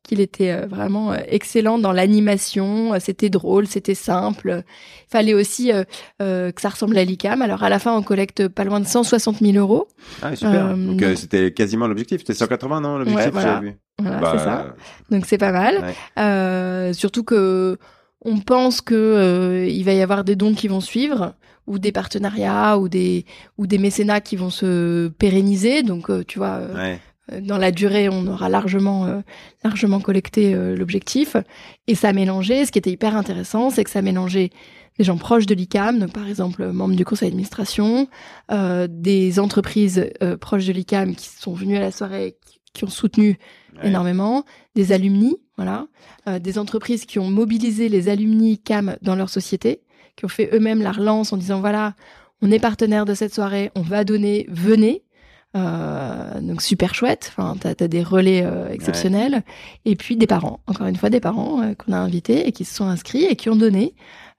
qu'il était euh, vraiment euh, excellent dans l'animation. Euh, c'était drôle, c'était simple. Il fallait aussi que ça ressemble à l'ICAM. Alors à la fin, on collecte pas loin de 160 000 euros. Ah super. donc c'était quasiment l'objectif. C'était 180 non l'objectif. Ouais, voilà, voilà bah, c'est ça. Donc c'est pas mal. surtout que on pense que il va y avoir des dons qui vont suivre ou des partenariats ou des ou des mécénats qui vont se pérenniser. Donc tu vois. Ouais dans la durée, on aura largement, largement collecté l'objectif. Et ça mélangeait, ce qui était hyper intéressant, c'est que ça mélangeait des gens proches de l'ICAM, donc par exemple membres du conseil d'administration, des entreprises proches de l'ICAM qui sont venues à la soirée, qui, ont soutenu énormément, des alumni, voilà, des entreprises qui ont mobilisé les alumni CAM dans leur société, qui ont fait eux-mêmes la relance en disant voilà, on est partenaire de cette soirée, on va donner, venez. Euh, donc super chouette. Enfin, t'as as des relais euh, exceptionnels. Et puis des parents, encore une fois des parents euh, qu'on a invités et qui se sont inscrits et qui ont donné.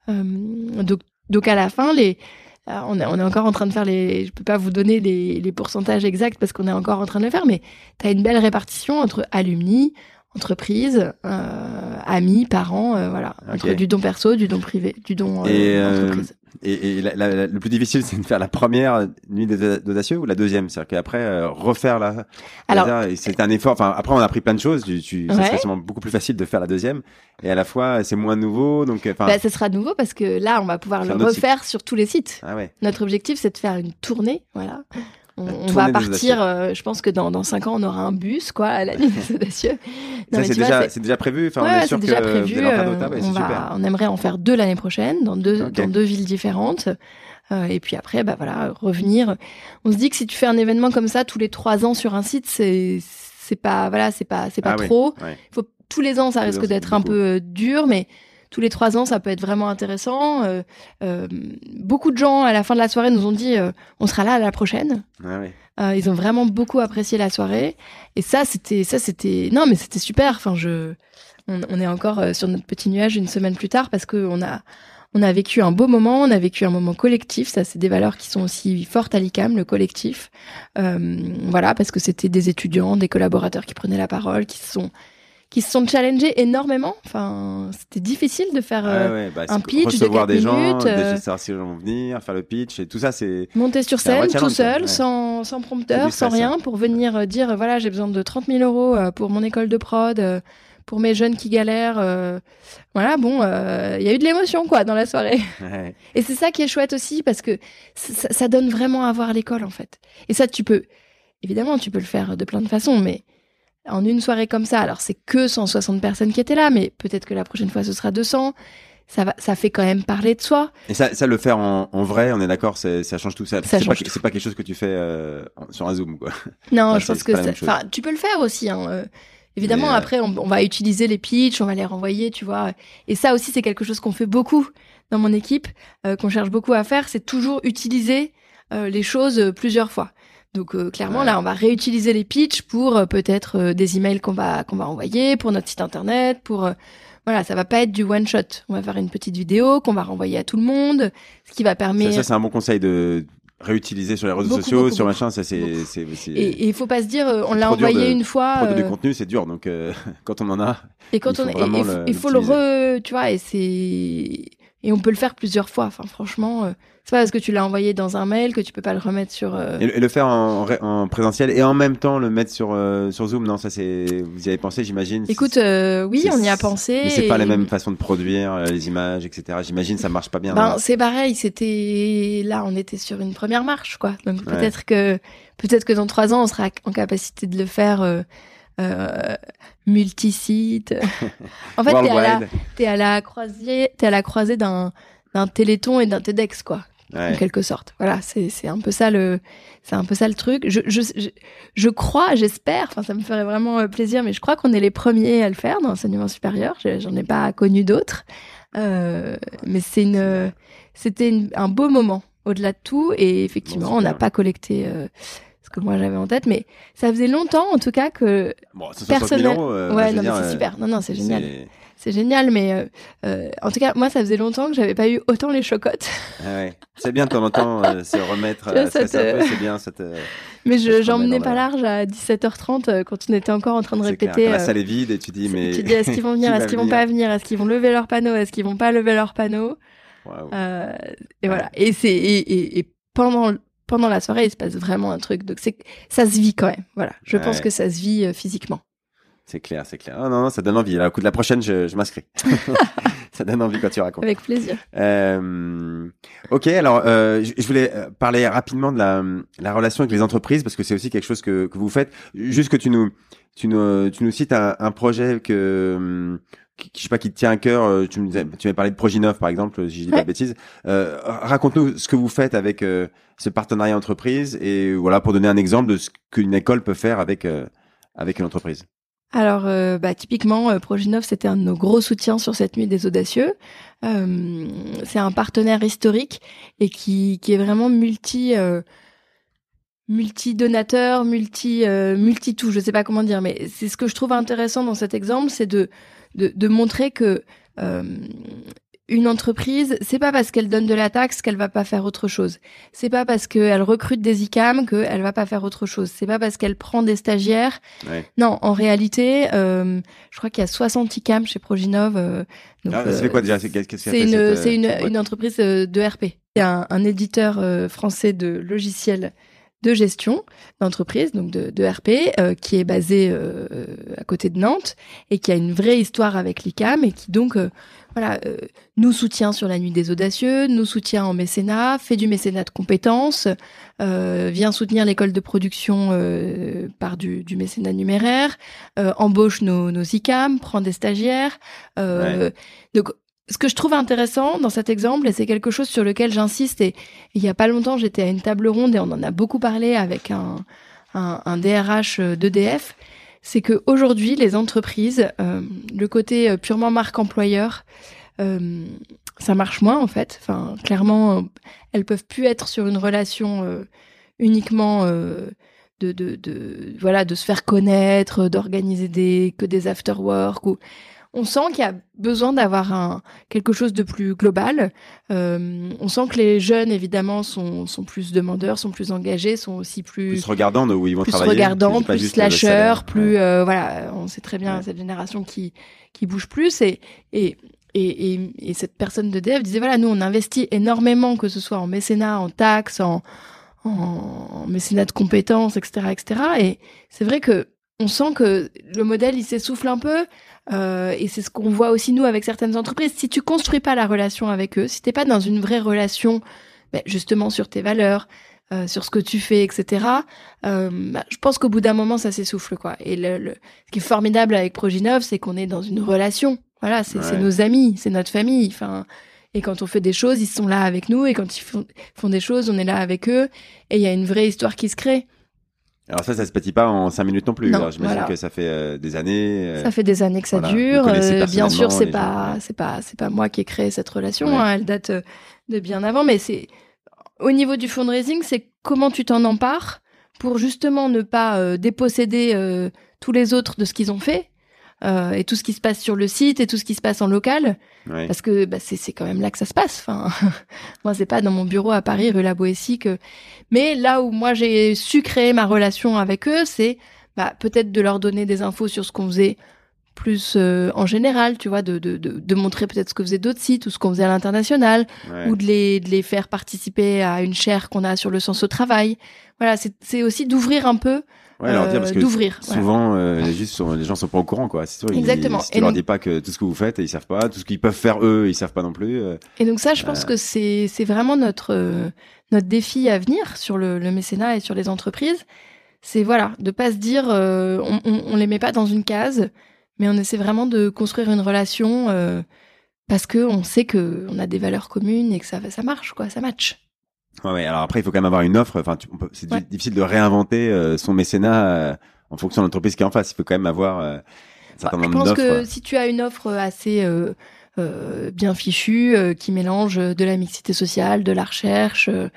donc, donc à la fin, les on est, on est encore en train de faire les. Je peux pas vous donner les, les pourcentages exacts parce qu'on est encore en train de le faire, mais tu as une belle répartition entre alumni, entreprise, amis, parents, voilà, entre du don perso, du don privé, du don entreprise. Et, et le plus difficile, c'est de faire la première nuit des audacieux ou la deuxième? C'est-à-dire qu'après, euh, refaire la. Alors, c'est un effort. Enfin, après, on a appris plein de choses. Tu, tu ouais. C'est beaucoup plus facile de faire la deuxième. Et à la fois, c'est moins nouveau. Donc, enfin. Bah, ce sera nouveau parce que là, on va pouvoir le refaire sur tous les sites. Ah ouais. Notre objectif, c'est de faire une tournée. Voilà. On, va partir, euh, je pense que dans, dans 5 ans, on aura un bus, quoi, à la nuit des audacieux. c'est déjà, déjà, prévu. Enfin, on est sûr déjà que prévu. Euh, on, va, on aimerait en faire deux l'année prochaine, dans deux, dans deux villes différentes. Euh, et puis après, bah voilà, revenir. On se dit que si tu fais un événement comme ça tous les trois ans sur un site, c'est c'est pas voilà, c'est pas c'est pas ah trop. Faut tous les ans, ça risque d'être un peu dur, mais tous les trois ans, ça peut être vraiment intéressant. Euh, euh, beaucoup de gens à la fin de la soirée nous ont dit euh, on sera là à la prochaine. Ah ils ont vraiment beaucoup apprécié la soirée et ça c'était ça c'était non mais c'était super. Enfin je on, est encore sur notre petit nuage une semaine plus tard parce que on a on a vécu un beau moment, on a vécu un moment collectif. Ça, c'est des valeurs qui sont aussi fortes à l'ICAM, le collectif. voilà, parce que c'était des étudiants, des collaborateurs qui prenaient la parole, qui se sont qui se sont challengés énormément. Enfin, c'était difficile de faire euh, bah, un pitch de 4 des minutes, gens, euh, de savoir si les gens vont venir, faire le pitch et tout ça, c'est monter sur scène tout seul, sans, sans prompteur, sans rien, pour venir euh, dire voilà j'ai besoin de 30 000 euros pour mon école de prod, pour mes jeunes qui galèrent. voilà, bon, il y a eu de l'émotion quoi dans la soirée. Et c'est ça qui est chouette aussi parce que ça, ça donne vraiment à voir l'école en fait. Et ça, tu peux évidemment tu peux le faire de plein de façons, mais en une soirée comme ça, alors c'est que 160 personnes qui étaient là, mais peut-être que la prochaine fois ce sera 200. Ça, va, ça fait quand même parler de soi. Et ça, ça le faire en, en vrai, on est d'accord, ça change tout. Ça, c'est pas, c'est pas quelque chose que tu fais euh, sur un Zoom, quoi. Non, je pense que ça, tu peux le faire aussi. Hein, euh. évidemment, euh, après, on, on, va utiliser les pitchs, on va les renvoyer, tu vois. Et ça aussi, c'est quelque chose qu'on fait beaucoup dans mon équipe, qu'on cherche beaucoup à faire, c'est toujours utiliser les choses plusieurs fois. Donc euh, clairement là, on va réutiliser les pitchs pour euh, peut-être euh, des emails qu'on va qu'on va envoyer pour notre site internet, pour voilà, ça va pas être du one shot. On va faire une petite vidéo qu'on va renvoyer à tout le monde, ce qui va permettre. Ça, c'est un bon conseil de réutiliser sur les réseaux sociaux, sur machin, ça c'est. Et il faut pas se dire, on l'a envoyé une fois. Produire du contenu, c'est dur, donc quand on en a. Et quand on, il faut le re, tu vois, et c'est et on peut le faire plusieurs fois. Enfin, franchement, euh, c'est pas parce que tu l'as envoyé dans un mail que tu peux pas le remettre sur. Euh, et, le faire en, en, présentiel et en même temps le mettre sur euh, sur Zoom. Non, ça c'est. Vous y avez pensé, j'imagine. Écoute, oui, on y a pensé. Mais c'est pas les mêmes façons de produire les images, etc. J'imagine ça marche pas bien. Ben, c'est pareil. C'était là, on était sur une première marche, quoi. Donc peut-être que peut-être que dans trois ans, on sera en capacité de le faire euh, multisite. En fait, t'es à, la, es à la croisée, es à la croisée d'un d'un Téléthon et d'un TEDx, quoi. En quelque sorte. Voilà, c'est un peu ça le c'est un peu ça le truc. Je je je, crois, j'espère. Enfin, ça me ferait vraiment euh, plaisir, mais je crois qu'on est les premiers à le faire dans l'enseignement supérieur. J'en ai pas connu d'autres. Euh, mais c'est une c'était un beau moment au-delà de tout et effectivement, on n'a pas collecté euh, que moi j'avais en tête, mais ça faisait longtemps en tout cas que bon, personnel. Euh, ouais, non, mais c'est super. Non, non, c'est génial. C'est génial, mais euh, euh, en tout cas, moi, ça faisait longtemps que j'avais pas eu autant les chocottes. Ah ouais. C'est bien de temps en temps euh, se remettre, c'est bien. Ça mais je j'emmenais pas large à 17h30 quand on était encore en train de répéter. la salle est vide et tu dis mais. Tu dis est-ce qu'ils vont venir, est-ce qu'ils vont pas venir, est-ce qu'ils vont lever leur panneau, est-ce qu'ils vont pas lever leur panneau? et voilà. Et c'est et, et pendant pendant la soirée, il se passe vraiment un truc. Donc c'est ça se vit quand même. Voilà, je pense que ça se vit euh, physiquement. C'est clair, c'est clair. Oh, non, non, ça donne envie. Là, au coup de la prochaine, je, je m'inscris. ça donne envie quand tu racontes. Avec plaisir. Euh, ok, alors euh, je, je voulais parler rapidement de la, la relation avec les entreprises parce que c'est aussi quelque chose que, que vous faites. Juste que tu nous, tu nous, tu nous cites un, un projet que qui, je sais pas qui te tient à cœur. euh, Tu me disais- tu m'avais parlé de Proginov par exemple, si je dis pas de bêtises. Euh, Raconte-nous ce que vous faites avec euh, ce partenariat entreprise et voilà pour donner un exemple de ce qu'une école peut faire avec euh, avec une entreprise. Alors, euh, bah, typiquement, euh, Proginov, c'était un de nos gros soutiens sur cette nuit des audacieux. Euh, c'est un partenaire historique et qui, qui est vraiment multi, multi donateur, multi, multi tout. Je sais pas comment dire, mais c'est ce que je trouve intéressant dans cet exemple, c'est de, de, de montrer que euh, une entreprise, c'est pas parce qu'elle donne de la taxe qu'elle va pas faire autre chose. C'est pas parce qu'elle recrute des ICAM qu'elle va pas faire autre chose. C'est pas parce qu'elle prend des stagiaires Ouais. non, en réalité, euh, je crois qu'il y a 60 ICAM chez Proginov. euh, donc, Ah, ça euh, fait quoi déjà C'est une, cette, une, entreprise de RP. C'est un, un éditeur français de logiciels de gestion d'entreprise, donc de, de RP, euh, qui est basé euh, à côté de Nantes et qui a une vraie histoire avec l'ICAM et qui donc euh, voilà nous soutient sur la nuit des audacieux, nous soutient en mécénat, fait du mécénat de compétences, vient soutenir l'école de production par du, du mécénat numéraire, embauche nos, nos ICAM, prend des stagiaires. Donc ce que je trouve intéressant dans cet exemple, et c'est quelque chose sur lequel j'insiste, et il y a pas longtemps, j'étais à une table ronde et on en a beaucoup parlé avec un, DRH d'EDF, c'est que aujourd'hui, les entreprises, euh, le côté euh, purement marque employeur, euh, ça marche moins en fait. Enfin, clairement, euh, elles peuvent plus être sur une relation euh, uniquement euh, de voilà de se faire connaître, d'organiser des que des after work ou on sent qu'il y a besoin d'avoir un quelque chose de plus global. Euh, on sent que les jeunes évidemment sont sont plus demandeurs, sont plus engagés, sont aussi plus plus regardant de où ils vont plus travailler. regardant, c'est pas plus juste le slasher, salaire. plus euh, voilà, on sait très bien Ouais. cette génération qui qui bouge plus et et et, et, et cette personne de dev disait voilà nous on investit énormément que ce soit en mécénat, en taxes, en en mécénat de compétences, etc., etc. Et c'est vrai que on sent que le modèle il s'essouffle un peu. Euh, et c'est ce qu'on voit aussi nous avec certaines entreprises. Si tu construis pas la relation avec eux, si t'es pas dans une vraie relation, ben, justement sur tes valeurs, euh, sur ce que tu fais, etc. Euh, bah, je pense qu'au bout d'un moment, ça s'essouffle, quoi. Et le, le- ce qui est formidable avec Proginov, c'est qu'on est dans une relation. Voilà, c'est Ouais. nos amis, c'est notre famille. Enfin, et quand on fait des choses, ils sont là avec nous. Et quand ils font, font des choses, on est là avec eux. Et il y a une vraie histoire qui se crée. Alors ça, ça se pâtit pas en cinq minutes non plus. Non, J'imagine voilà. que ça fait euh, des années. euh, Ça fait des années que ça voilà, dure. Euh, bien sûr, c'est pas, gens, c'est pas, c'est pas moi qui ai créé cette relation. Ouais. hein, elle date de bien avant, mais c'est au niveau du fundraising, c'est comment tu t'en empares pour justement ne pas déposséder tous les autres de ce qu'ils ont fait. Euh, et tout ce qui se passe sur le site et tout ce qui se passe en local ouais. parce que bah, c'est quand même là que ça se passe. Enfin, moi c'est pas dans mon bureau à Paris rue La Boétie que. Mais là où moi j'ai su créer ma relation avec eux, c'est bah, peut-être de leur donner des infos sur ce qu'on faisait plus euh, en général, tu vois, de, de, de, de montrer peut-être ce que faisaient d'autres sites ou ce qu'on faisait à l'international, ouais. ou de les, de les faire participer à une chaire qu'on a sur le sens au travail. Voilà, c'est c'est aussi d'ouvrir un peu, Ouais, leur dire parce que d'ouvrir. souvent euh, les, juste les gens sont pas au courant quoi. Sûr, ils- Exactement. si tu Et leur donc- dis pas que tout ce que vous faites, ils savent pas. Tout ce qu'ils peuvent faire eux, ils savent pas non plus. euh, Et donc ça, je pense Euh. que c'est c'est vraiment notre notre défi à venir sur le, le mécénat et sur les entreprises. C'est voilà, de pas se dire euh, on, on, on les met pas dans une case, mais on essaie vraiment de construire une relation euh, parce que on sait que on a des valeurs communes et que ça ça marche quoi, ça match. Ouais, ouais. Alors après, il faut quand même avoir une offre. Enfin, c'est Ouais. difficile de réinventer euh, son mécénat euh, en fonction de l'entreprise qui est en face. Il faut quand même avoir euh, un certain Bah, je nombre pense d'offres. que si tu as une offre assez euh, euh, bien fichue, euh, qui mélange de la mixité sociale, de la recherche, euh,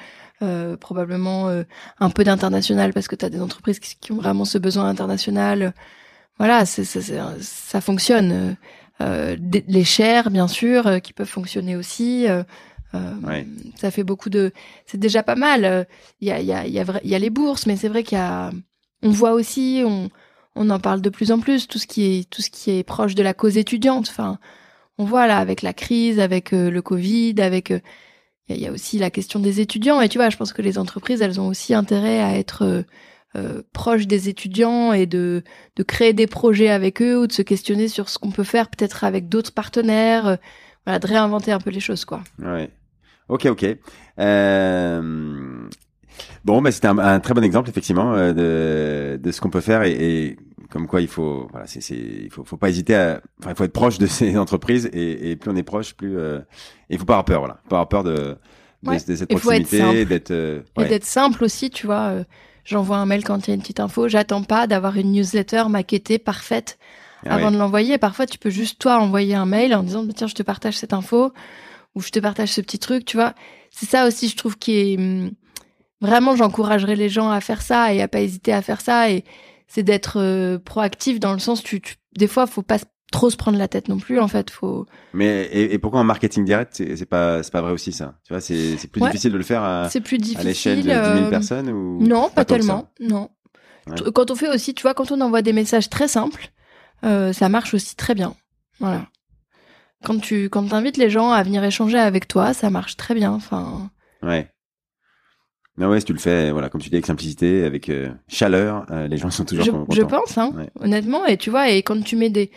euh, probablement euh, un peu d'international parce que tu as des entreprises qui, qui ont vraiment ce besoin international. Voilà, c'est, c'est- c'est- ça fonctionne. Euh, des- les chairs, bien sûr, euh, qui peuvent fonctionner aussi. Euh, euh, Ouais. Ça fait beaucoup de. C'est déjà pas mal. Euh, Il y a, y, a, y, a vra- y a les bourses, mais c'est vrai qu'il y a. On voit aussi, on, on en parle de plus en plus, tout ce qui est tout ce qui est proche de la cause étudiante. Enfin, on voit là avec la crise, avec euh, le Covid, avec euh, il y, a- il y a aussi la question des étudiants. Et tu vois, je pense que les entreprises, elles ont aussi intérêt à être euh, euh, proches des étudiants et de de créer des projets avec eux ou de se questionner sur ce qu'on peut faire peut-être avec d'autres partenaires. Euh, voilà, de réinventer un peu les choses, quoi. Ouais. Ok, ok. Euh... Bon, bah, c'était un, un, très bon exemple effectivement euh, de, de ce qu'on peut faire et, et, comme quoi il faut, voilà, c'est, il faut, faut pas hésiter à, enfin, il faut être proche de ces entreprises et, et plus on est proche, plus euh, il faut pas avoir peur, voilà, pas avoir peur de, de, Ouais. de cette proximité, d'être, euh, Et d'être simple aussi, tu vois. J'envoie un mail quand il y a une petite info. J'attends pas d'avoir une newsletter maquettée, parfaite, Ah avant ouais. de l'envoyer. Parfois, tu peux juste toi envoyer un mail en disant tiens, je te partage cette info ou je te partage ce petit truc, tu vois. C'est ça aussi, je trouve, qui est hum, vraiment, j'encouragerais les gens à faire ça et à pas hésiter à faire ça. Et c'est d'être euh, proactif dans le sens, tu, tu, des fois, faut pas trop se prendre la tête non plus. En fait, faut. Mais et, et pourquoi en marketing direct, c'est, pas, c'est pas vrai aussi ça? Tu vois, c'est, plus Ouais. difficile de le faire à, C'est plus à l'échelle de 10 000 euh, personnes ou Non, pas, tellement. Non. Ouais. Quand on fait aussi, tu vois, quand on envoie des messages très simples, euh, ça marche aussi très bien. Voilà. Quand tu quand invites les gens à venir échanger avec toi, ça marche très bien. Enfin, Ouais. Non, ouais, si tu le fais, voilà, comme tu dis, avec simplicité, avec euh, chaleur, euh, les gens sont toujours je, contents. je pense, hein, Ouais. honnêtement. Et tu vois, et quand tu mets des,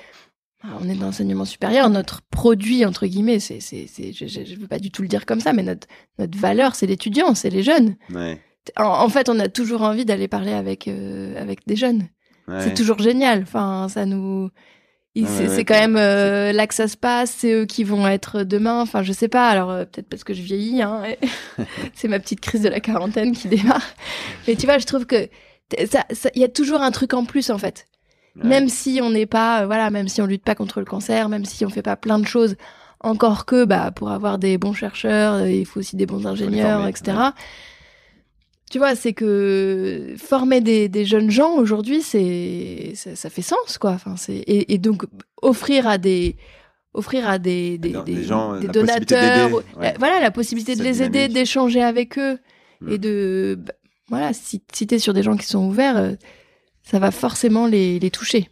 Ah, on est dans l'enseignement supérieur, notre produit entre guillemets, c'est c'est c'est, je, je veux pas du tout le dire comme ça, mais notre notre valeur, c'est l'étudiant, c'est les jeunes. Ouais. En, en fait, on a toujours envie d'aller parler avec euh, avec des jeunes. ouais. C'est toujours génial. Enfin, ça nous. Ouais, c'est ouais, quand même euh, là que ça se passe. C'est eux qui vont être demain. Enfin, je sais pas. Alors euh, peut-être parce que je vieillis. Hein, c'est ma petite crise de la quarantaine qui démarre. Mais tu vois, je trouve que ça, il y a toujours un truc en plus en fait. Ouais. Même si on n'est pas, euh, voilà, même si on lutte pas contre le cancer, même si on fait pas plein de choses. Encore que, bah, pour avoir des bons chercheurs, il faut aussi des bons ingénieurs, former, etc. Tu vois, c'est que former des, des jeunes gens aujourd'hui, c'est ça, ça fait sens, quoi. Enfin, c'est et, et donc offrir à des offrir à des des, des, des gens, donateurs, ouais. voilà, la possibilité de les aider, d'échanger avec eux Mm. et de bah, voilà, si, si t'es sur des gens qui sont ouverts, euh, ça va forcément les, les toucher.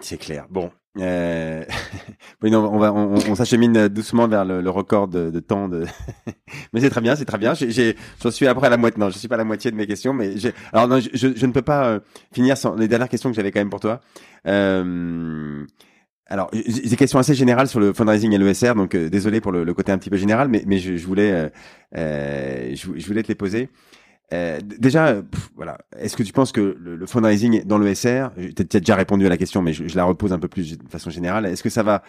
C'est clair. Bon. Euh... oui, non, on va, on, s'achemine doucement vers le, le record de, de temps de. mais c'est très bien, c'est très bien. J'ai, j'en suis après à la moitié. Non, je suis pas à la moitié de mes questions, mais j'ai. Alors non, je, je, ne peux pas euh, finir sans les dernières questions que j'avais quand même pour toi. Euh... Alors, des questions assez générales sur le fundraising et l'ESR, donc euh, désolé pour le, le côté un petit peu général, mais, mais je, je voulais, euh, euh, je voulais te les poser. Euh, déjà, euh, voilà. Est-ce que tu penses que le, le fundraising dans le SR, tu as déjà répondu à la question, mais je, je la repose un peu plus de façon générale. Est-ce que ça va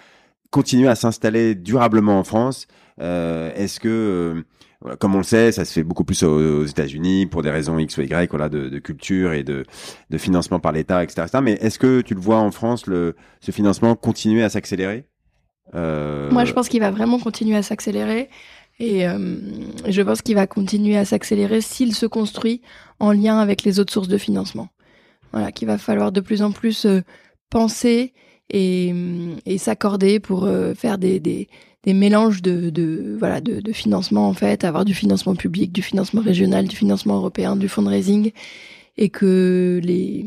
continuer à s'installer durablement en France? Euh, Est-ce que, euh, comme on le sait, ça se fait beaucoup plus aux, aux États-Unis pour des raisons X ou Y, voilà, de, de culture et de, de financement par l'État, etc., etc. Mais est-ce que tu le vois en France, le, ce financement continuer à s'accélérer? Euh, Moi, je pense qu'il va vraiment continuer à s'accélérer. Et euh, je pense qu'il va continuer à s'accélérer s'il se construit en lien avec les autres sources de financement. Voilà, qu'il va falloir de plus en plus euh, penser et, s'accorder pour euh, faire des, des, des mélanges de, de, voilà, de, de financement, en fait, avoir du financement public, du financement régional, du financement européen, du fundraising, et que les,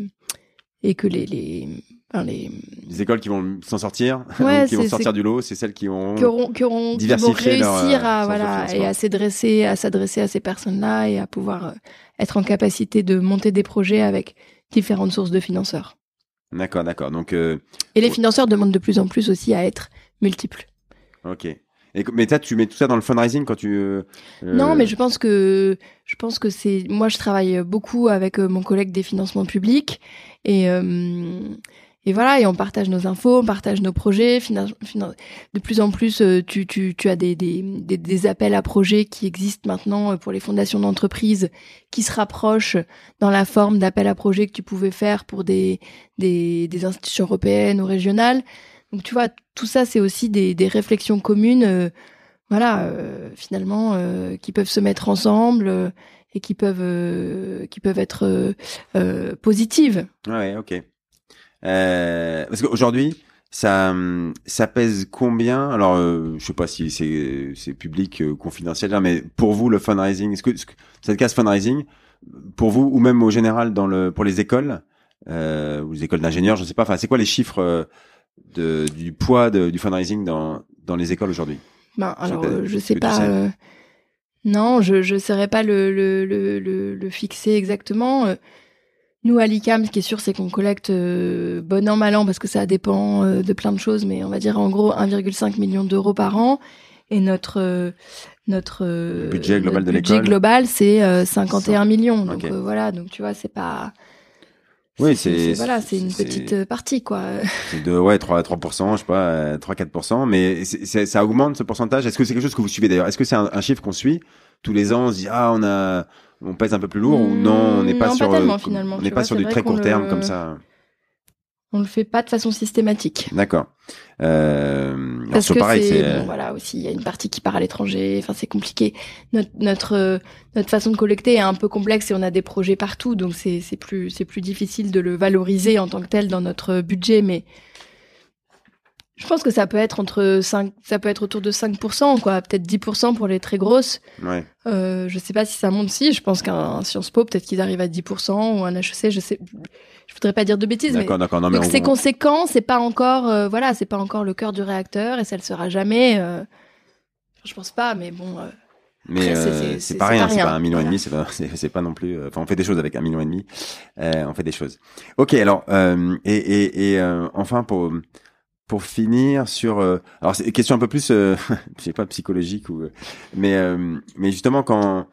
et que les, les, enfin, les, les écoles qui vont s'en sortir, Ouais, qui vont sortir du lot, c'est celles qui ont qui auront, qui auront qui vont leur, réussir euh, à de voilà et à s'adresser à s'adresser à ces personnes-là et à pouvoir euh, être en capacité de monter des projets avec différentes sources de financeurs. D'accord, d'accord. Donc, euh, Et les financeurs demandent de plus en plus aussi à être multiples. ok. Et, mais toi, tu mets tout ça dans le fundraising quand tu. euh, Non, mais je pense que je pense que c'est moi je travaille beaucoup avec euh, mon collègue des financements publics et euh, et voilà et on partage nos infos, on partage nos projets. De plus en plus, euh, tu tu tu as des des des, appels à projets qui existent maintenant euh, pour les fondations d'entreprises qui se rapprochent dans la forme d'appels à projets que tu pouvais faire pour des des des institutions européennes ou régionales. Donc tu vois, tout ça c'est aussi des des réflexions communes. euh, voilà, finalement, qui peuvent se mettre ensemble et qui peuvent, qui peuvent être positives. Ouais, ok. Euh, parce qu'aujourd'hui, ça, ça pèse combien? Alors, euh, je sais pas si c'est c'est public, euh, confidentiel, hein, mais pour vous, le fundraising, est-ce que, est-ce que cette case fundraising, pour vous ou même au général dans le pour les écoles euh, ou les écoles d'ingénieurs, je sais pas. Enfin, c'est quoi les chiffres euh, de, du poids de, du fundraising dans dans les écoles aujourd'hui? Ben, Je alors, pas, euh, je est-ce sais que tu pas. sais euh, non, je je saurais pas le le, le, le, le fixer exactement. Nous, à l'ICAM, ce qui est sûr, c'est qu'on collecte euh, bon an, mal an, parce que ça dépend euh, de plein de choses, mais on va dire en gros 1,5 million d'euros par an. Et notre euh, notre Le budget global notre de budget global, c'est euh, 51 millions. Donc voilà, donc tu vois, c'est pas. Oui, c'est- voilà, c'est une petite partie quoi. C'est de ouais 3 3% je sais pas euh, 3 4% mais ça augmente ce pourcentage. Est-ce que c'est quelque chose que vous suivez d'ailleurs? Est-ce que c'est un, un chiffre qu'on suit tous les ans On se dit ah on a on pèse un peu plus lourd ou non on n'est pas non, sur pas euh, finalement, on n'est pas vois, sur du très court terme le- comme ça. On le fait pas de façon systématique. D'accord. Euh, Parce que pareil c'est bon, voilà aussi il y a une partie qui part à l'étranger. Enfin c'est compliqué. Notre notre euh, notre façon de collecter est un peu complexe et on a des projets partout donc c'est c'est plus c'est plus difficile de le valoriser en tant que tel dans notre budget mais je pense que ça peut être entre 5 ça peut être autour de 5% quoi peut-être 10% pour les très grosses. ouais. Euh, je sais pas si ça monte si je pense qu'un Sciences Po peut-être qu'ils arrivent à 10% ou un HEC je sais je voudrais pas dire de bêtises mais non mais donc on- c'est conséquent, c'est pas encore, euh, voilà, c'est pas encore le cœur du réacteur et ça le sera jamais. euh, je pense pas, mais bon. euh, Mais euh, c'est- pas rien, c'est pas un million et demi, c'est pas, c'est c'est pas non plus. Enfin, on fait des choses avec un million et demi. Euh, on fait des choses. Ok, alors euh, et et, et enfin pour pour finir sur. euh, alors c'est une question un peu plus, euh, je sais pas psychologique ou, mais euh, mais justement quand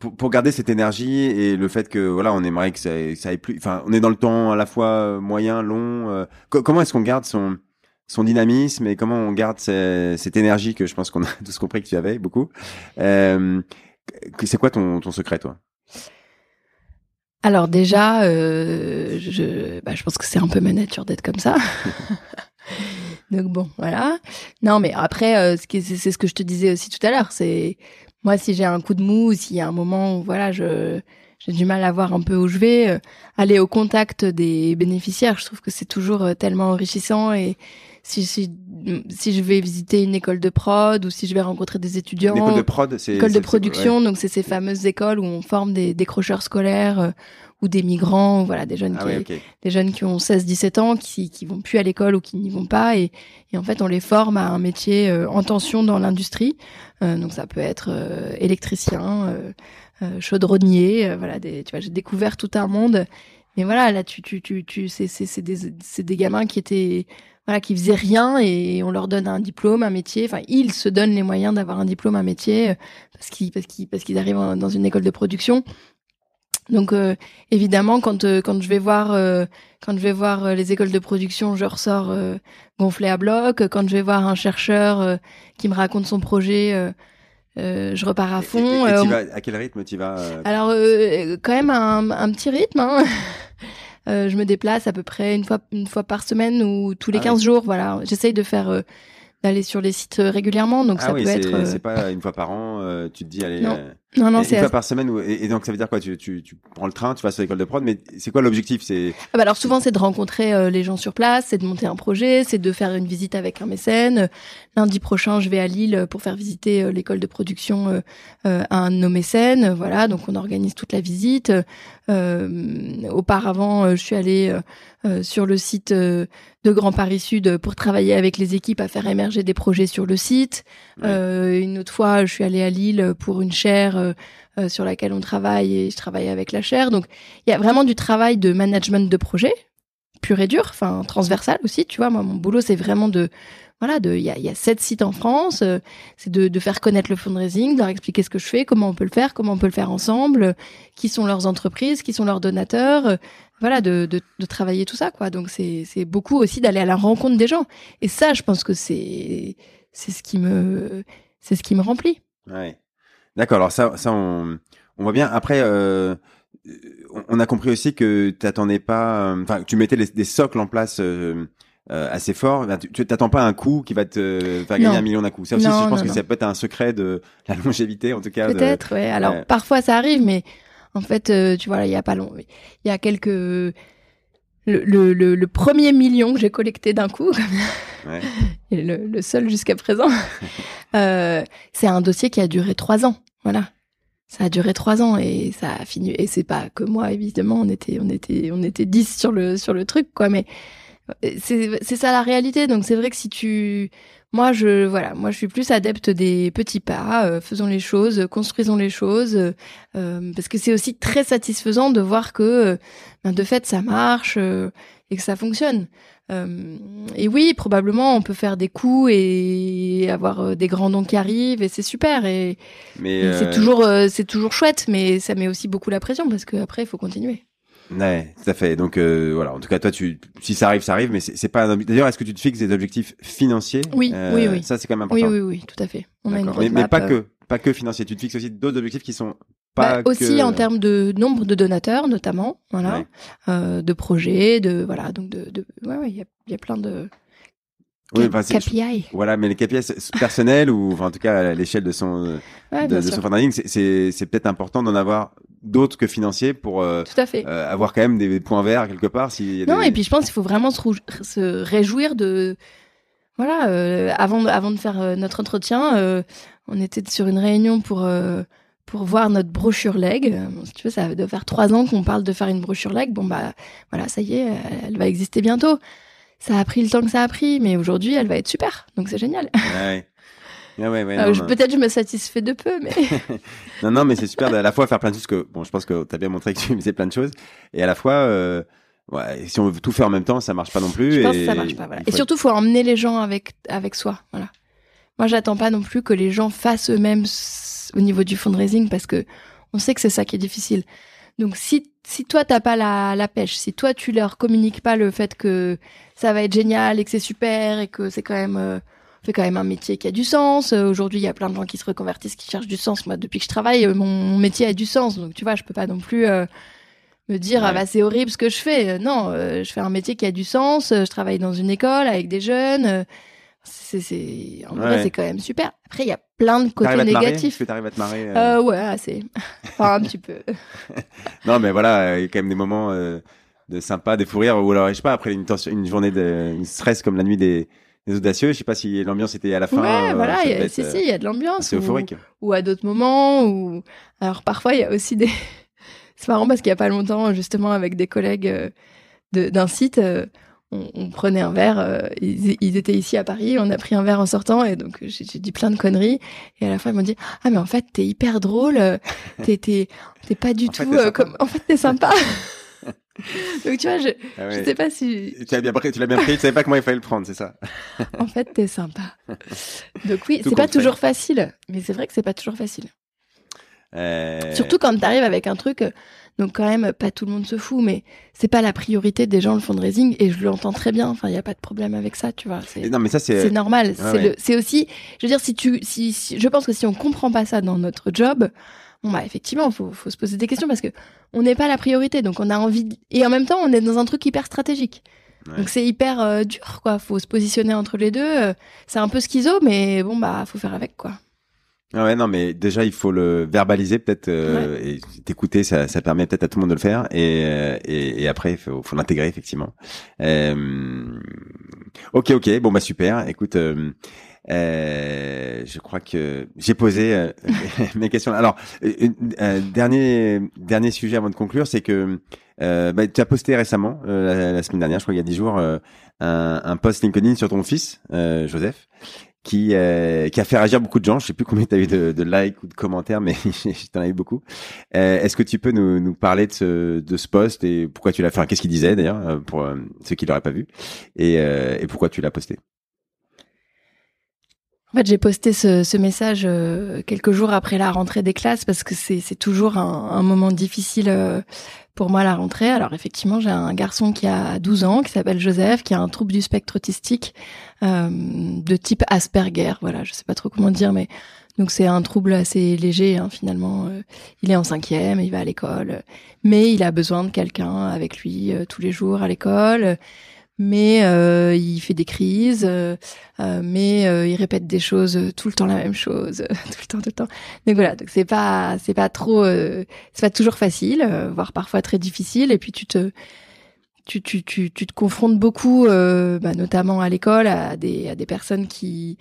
pour, pour garder cette énergie et le fait que voilà, on aimerait que ça, ça aille plus. Enfin, on est dans le temps à la fois euh, moyen, long. co- comment est-ce qu'on garde son son dynamisme et comment on garde ce- cette énergie que je pense qu'on a tous compris que tu avais beaucoup. C'est quoi ton, ton secret, toi? Alors déjà, euh, je, bah, je pense que c'est un peu ma nature d'être comme ça. Donc bon, voilà. Non, mais après, euh, c'est ce que je te disais aussi tout à l'heure. C'est moi, si j'ai un coup de mou, ou s'il y a un moment où voilà, je j'ai du mal à voir un peu où je vais, euh, aller au contact des bénéficiaires, je trouve que c'est toujours euh, tellement enrichissant. Et si, si si je vais visiter une école de prod ou si je vais rencontrer des étudiants, L'école de prod, c'est école de production, donc c'est ces fameuses écoles où on forme des décrocheurs scolaires ou des migrants, ou voilà, des jeunes. Ah qui, des jeunes qui ont 16-17 ans, qui qui vont plus à l'école ou qui n'y vont pas, et, et en fait on les forme à un métier euh, en tension dans l'industrie. Euh, donc ça peut être euh, électricien, chaudronnier, voilà. Des, tu vois, j'ai découvert tout un monde. Mais voilà, là tu tu tu tu c'est c'est c'est des c'est des gamins qui étaient voilà qui faisaient rien et on leur donne un diplôme, un métier. Enfin ils se donnent les moyens d'avoir un diplôme, un métier parce qu'ils parce qu'ils parce qu'ils arrivent en- dans une école de production. Donc euh, évidemment quand euh, quand je vais voir euh, quand je vais voir euh, les écoles de production, je ressors euh, gonflé à bloc. Quand je vais voir un chercheur euh, qui me raconte son projet, euh, euh, je repars à fond. et- et t'y vas- à quel rythme tu vas alors euh, quand même un, un petit rythme. Hein. Euh, je me déplace à peu près une fois une fois par semaine ou tous les Ah 15 jours. Voilà, j'essaye de faire euh, d'aller sur les sites régulièrement. Donc Ah ça oui, peut être c'est pas une fois par an. euh, tu te dis allez. Non. Euh, non non c'est une fois par semaine et, et donc ça veut dire quoi? Tu, tu, tu prends le train, tu vas sur l'école de prod, mais c'est quoi l'objectif? C'est Ah bah alors souvent c'est de rencontrer euh, les gens sur place, c'est de monter un projet, c'est de faire une visite avec un mécène. Euh, Lundi prochain, je vais à Lille pour faire visiter euh, l'école de production euh, euh, à un de nos mécènes. Euh, Voilà, donc on organise toute la visite. Euh, auparavant, euh, je suis allée euh, euh, sur le site euh, de Grand Paris Sud pour travailler avec les équipes à faire émerger des projets sur le site. Ouais. Euh, une autre fois, je suis allée à Lille pour une chaire euh, euh, sur laquelle on travaille et je travaille avec la chaire. Donc il y a vraiment du travail de management de projet pur et dur, enfin transversal aussi. Tu vois, moi mon boulot c'est vraiment de voilà, il y a, y a sept sites en France, euh, c'est de, faire connaître le fundraising, de leur expliquer ce que je fais, comment on peut le faire, comment on peut le faire ensemble, qui sont leurs entreprises, qui sont leurs donateurs, voilà, de, de, travailler tout ça quoi. Donc c'est c'est beaucoup aussi d'aller à la rencontre des gens. Et ça, je pense que c'est c'est ce qui me c'est ce qui me remplit. D'accord. Alors ça, ça on, on voit bien. Après, euh, on- a compris aussi que t'attendais pas. euh, Enfin, que tu mettais les- des socles en place. euh, euh, assez forts. Ben, tu t'attends pas un coup qui va te faire gagner Non. un million d'un coup. Ça aussi, Non, je pense non, que ça peut être un secret de la longévité, en tout cas. de- Peut-être, ouais. Alors Ouais. parfois ça arrive, mais en fait, euh, tu vois, là, il y a pas long, il y a quelques le, le, le, le premier million que j'ai collecté d'un coup, Ouais. et le, le seul jusqu'à présent, euh, c'est un dossier qui a duré trois ans. Voilà. Ça a duré trois ans et ça a fini. Et c'est pas que moi, évidemment. On était, on était, on était dix sur le sur le truc, quoi. Mais c'est ça la réalité. Donc c'est vrai que si tu moi, je voilà, moi je suis plus adepte des petits pas, euh, faisons les choses, construisons les choses, euh, parce que c'est aussi très satisfaisant de voir que euh, ben, de fait ça marche et que ça fonctionne. et oui, probablement on peut faire des coups et avoir des grands dons qui arrivent et c'est super et, et c'est toujours c'est toujours chouette, mais ça met aussi beaucoup la pression parce qu'après il faut continuer. Ouais, tout à fait. Donc euh, voilà, en tout cas, toi, tu, si ça arrive, ça arrive, mais c'est pas un D'ailleurs, est-ce que tu te fixes des objectifs financiers? Oui, euh, oui, oui. Ça, c'est quand même important. Oui, oui, oui, tout à fait. On a une mais, mais, pas que, pas que financiers. Tu te fixes aussi d'autres objectifs qui sont pas bah, aussi en termes de nombre de donateurs, notamment, voilà, euh, de projets, de voilà, donc de, de ouais, ouais, il y a, y a plein de oui, enfin, KPI. Voilà, mais les KPI personnels ou enfin, en tout cas à l'échelle de son ouais, de, de son fundraising, c'est peut-être important d'en avoir d'autres que financiers pour euh, Tout à fait. Euh, avoir quand même des points verts quelque part. Si non, et puis je pense qu'il faut vraiment se, se, réjouir de. Voilà, euh, avant, de, avant de faire euh, notre entretien, euh, on était sur une réunion pour, pour voir notre brochure leg. si tu veux, ça doit faire trois ans qu'on parle de faire une brochure leg. Bon, bah voilà, ça y est, elle va exister bientôt. Ça a pris le temps que ça a pris, mais aujourd'hui, elle va être super. Donc c'est génial. Ouais. Ah ouais, ouais, euh, Peut-être je me satisfais de peu, mais. non, non, mais c'est super d'à la fois faire plein de choses que, bon, je pense que tu as bien montré que tu faisais plein de choses. Et à la fois, euh, ouais, si on veut tout faire en même temps, ça marche pas non plus. Je et... pense que ça marche pas, voilà. Et surtout, faut emmener les gens avec, avec soi, voilà. Moi, j'attends pas non plus que les gens fassent eux-mêmes au niveau du fundraising parce que on sait que c'est ça qui est difficile. Donc, si, si toi, t'as pas la, la pêche, si toi, tu leur communiques pas le fait que ça va être génial et que c'est super et que c'est quand même, euh, fait quand même un métier qui a du sens. Euh, aujourd'hui, il y a plein de gens qui se reconvertissent, qui cherchent du sens. Moi, depuis que je travaille, euh, mon, métier a du sens. Donc, tu vois, je peux pas non plus euh, me dire ah bah c'est horrible ce que je fais. non, je fais un métier qui a du sens. je travaille dans une école avec des jeunes. c'est, en vrai, c'est quand même super. Après, il y a plein de côtés négatifs. Tu arrives à te marrer. Ouais, assez. enfin, un petit peu. non, mais voilà, il y a quand même des moments de sympa, des fous rires, ou alors, je sais pas, après une, une journée de une stress comme la nuit des les audacieux. Je sais pas si l'ambiance était à la fin. Ouais, euh, voilà, si, si, il y a de l'ambiance. C'est euphorique. Ou à d'autres moments. Ou alors parfois il y a aussi des. c'est marrant parce qu'il y a pas longtemps, justement, avec des collègues euh, d'un site. Euh, on, prenait un verre, ils, étaient ici à Paris, on a pris un verre en sortant et donc j'ai dit plein de conneries et à la fin ils m'ont dit ah mais en fait t'es hyper drôle, t'es t'es pas du tout comme en fait t'es sympa. Donc tu vois, je, ah je sais pas si. Tu l'as bien pris, tu l'as bien pris, tu savais pas comment il fallait le prendre, c'est ça. en fait, t'es sympa. Donc oui, c'est pas toujours facile, mais c'est vrai que c'est pas toujours facile. Euh... Surtout quand t'arrives avec un truc, donc quand même, pas tout le monde se fout, mais c'est pas la priorité des gens le fundraising et je l'entends très bien. Enfin, il y a pas de problème avec ça, tu vois. Non, mais ça c'est. C'est normal. c'est aussi, je veux dire, si tu, si, je pense que si on comprend pas ça dans notre job, bon bah effectivement, faut, faut se poser des questions parce que on n'est pas la priorité, donc on a envie et en même temps on est dans un truc hyper stratégique. Donc c'est hyper euh, dur quoi. Faut se positionner entre les deux. Euh, c'est un peu schizo, mais bon bah faut faire avec quoi. Ah ouais, non, mais déjà, il faut le verbaliser peut-être euh, et t'écouter, ça, ça permet peut-être à tout le monde de le faire et, et, et après, il faut, faut l'intégrer effectivement. Euh, ok, ok, bon bah super. Écoute, euh, je crois que j'ai posé euh, mes questions. Alors, euh, dernier dernier sujet avant de conclure, c'est que bah, tu as posté récemment, la, semaine dernière, je crois il y a dix jours, un, un post LinkedIn sur ton fils, Joseph, qui qui a fait réagir beaucoup de gens. Je sais plus combien tu as eu de, de, likes ou de commentaires, mais t'en as eu beaucoup. Est-ce que tu peux nous, nous parler de ce de ce post et pourquoi tu l'as fait? Qu'est-ce qu'il disait d'ailleurs pour ceux qui l'auraient pas vu et, et pourquoi tu l'as posté? En fait, j'ai posté ce, ce message euh, quelques jours après la rentrée des classes parce que c'est toujours un, un, moment difficile euh, pour moi la rentrée. Alors effectivement, j'ai un garçon qui a 12 ans, qui s'appelle Joseph, qui a un trouble du spectre autistique euh, de type Asperger. Voilà, je sais pas trop comment dire, mais donc c'est un trouble assez léger hein, finalement. Euh, il est en cinquième, il va à l'école, mais il a besoin de quelqu'un avec lui tous les jours à l'école mais euh, il fait des crises, euh, euh, mais il répète des choses tout le temps la même chose, tout le temps, tout le temps. Donc voilà, donc c'est pas, c'est pas trop, c'est pas toujours facile, voire parfois très difficile. Et puis tu te, tu, tu, tu, tu te confrontes beaucoup, bah, notamment à l'école, à des, à des personnes qui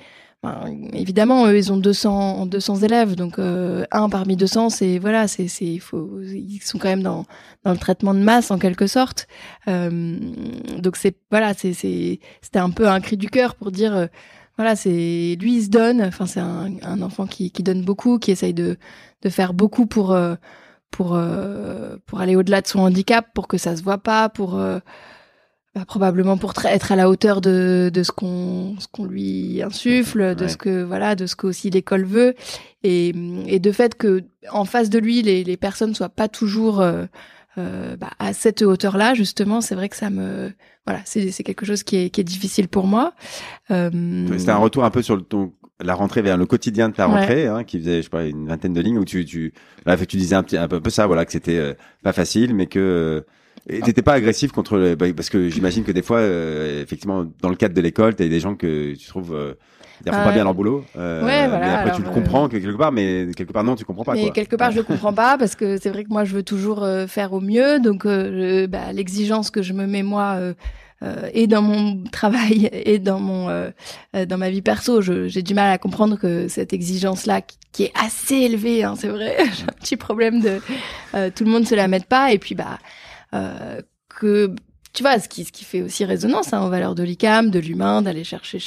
évidemment, eux, ils ont 200, 200 élèves, donc euh, un parmi 200, c'est voilà, c'est c'est faut ils sont quand même dans dans le traitement de masse en quelque sorte. Euh, donc c'est voilà, c'est c'est c'était un peu un cri du cœur pour dire euh, voilà, c'est lui il se donne. Enfin, c'est un, un enfant qui qui donne beaucoup, qui essaye de de faire beaucoup pour euh, pour euh, pour aller au-delà de son handicap, pour que ça se voit pas, pour bah, probablement pour être à la hauteur de, de ce qu'on ce qu'on lui insuffle, de ce que voilà, de ce que aussi l'école veut, et, et de fait que en face de lui les, les personnes soient pas toujours euh, euh, bah, à cette hauteur-là, justement, c'est vrai que ça me voilà, c'est c'est quelque chose qui est qui est difficile pour moi. Euh... C'était un retour un peu sur le, ton la rentrée vers le quotidien de ta rentrée, hein, qui faisait je sais pas une vingtaine de lignes où tu tu tu disais un petit un peu, ça, voilà, que c'était euh, pas facile, mais que et t'étais pas agressif contre le, bah, parce que j'imagine que des fois, euh, effectivement, dans le cadre de l'école, t'as des gens que tu trouves euh, font pas bien leur boulot. Euh, ouais, voilà, mais après, tu le euh, comprends quelque part, mais quelque part non, tu comprends pas. Mais quoi. quelque part, je comprends pas parce que c'est vrai que moi, je veux toujours euh, faire au mieux. Donc, bah, l'exigence que je me mets moi. et dans mon travail et dans mon dans ma vie perso, j'ai du mal à comprendre que cette exigence là qui, qui est assez élevée, hein, c'est vrai, j'ai un petit problème de tout le monde se la mette pas et puis bah euh, que tu vois, ce qui, ce qui fait aussi résonance hein, aux valeurs de l'ICAM, de l'humain, d'aller chercher,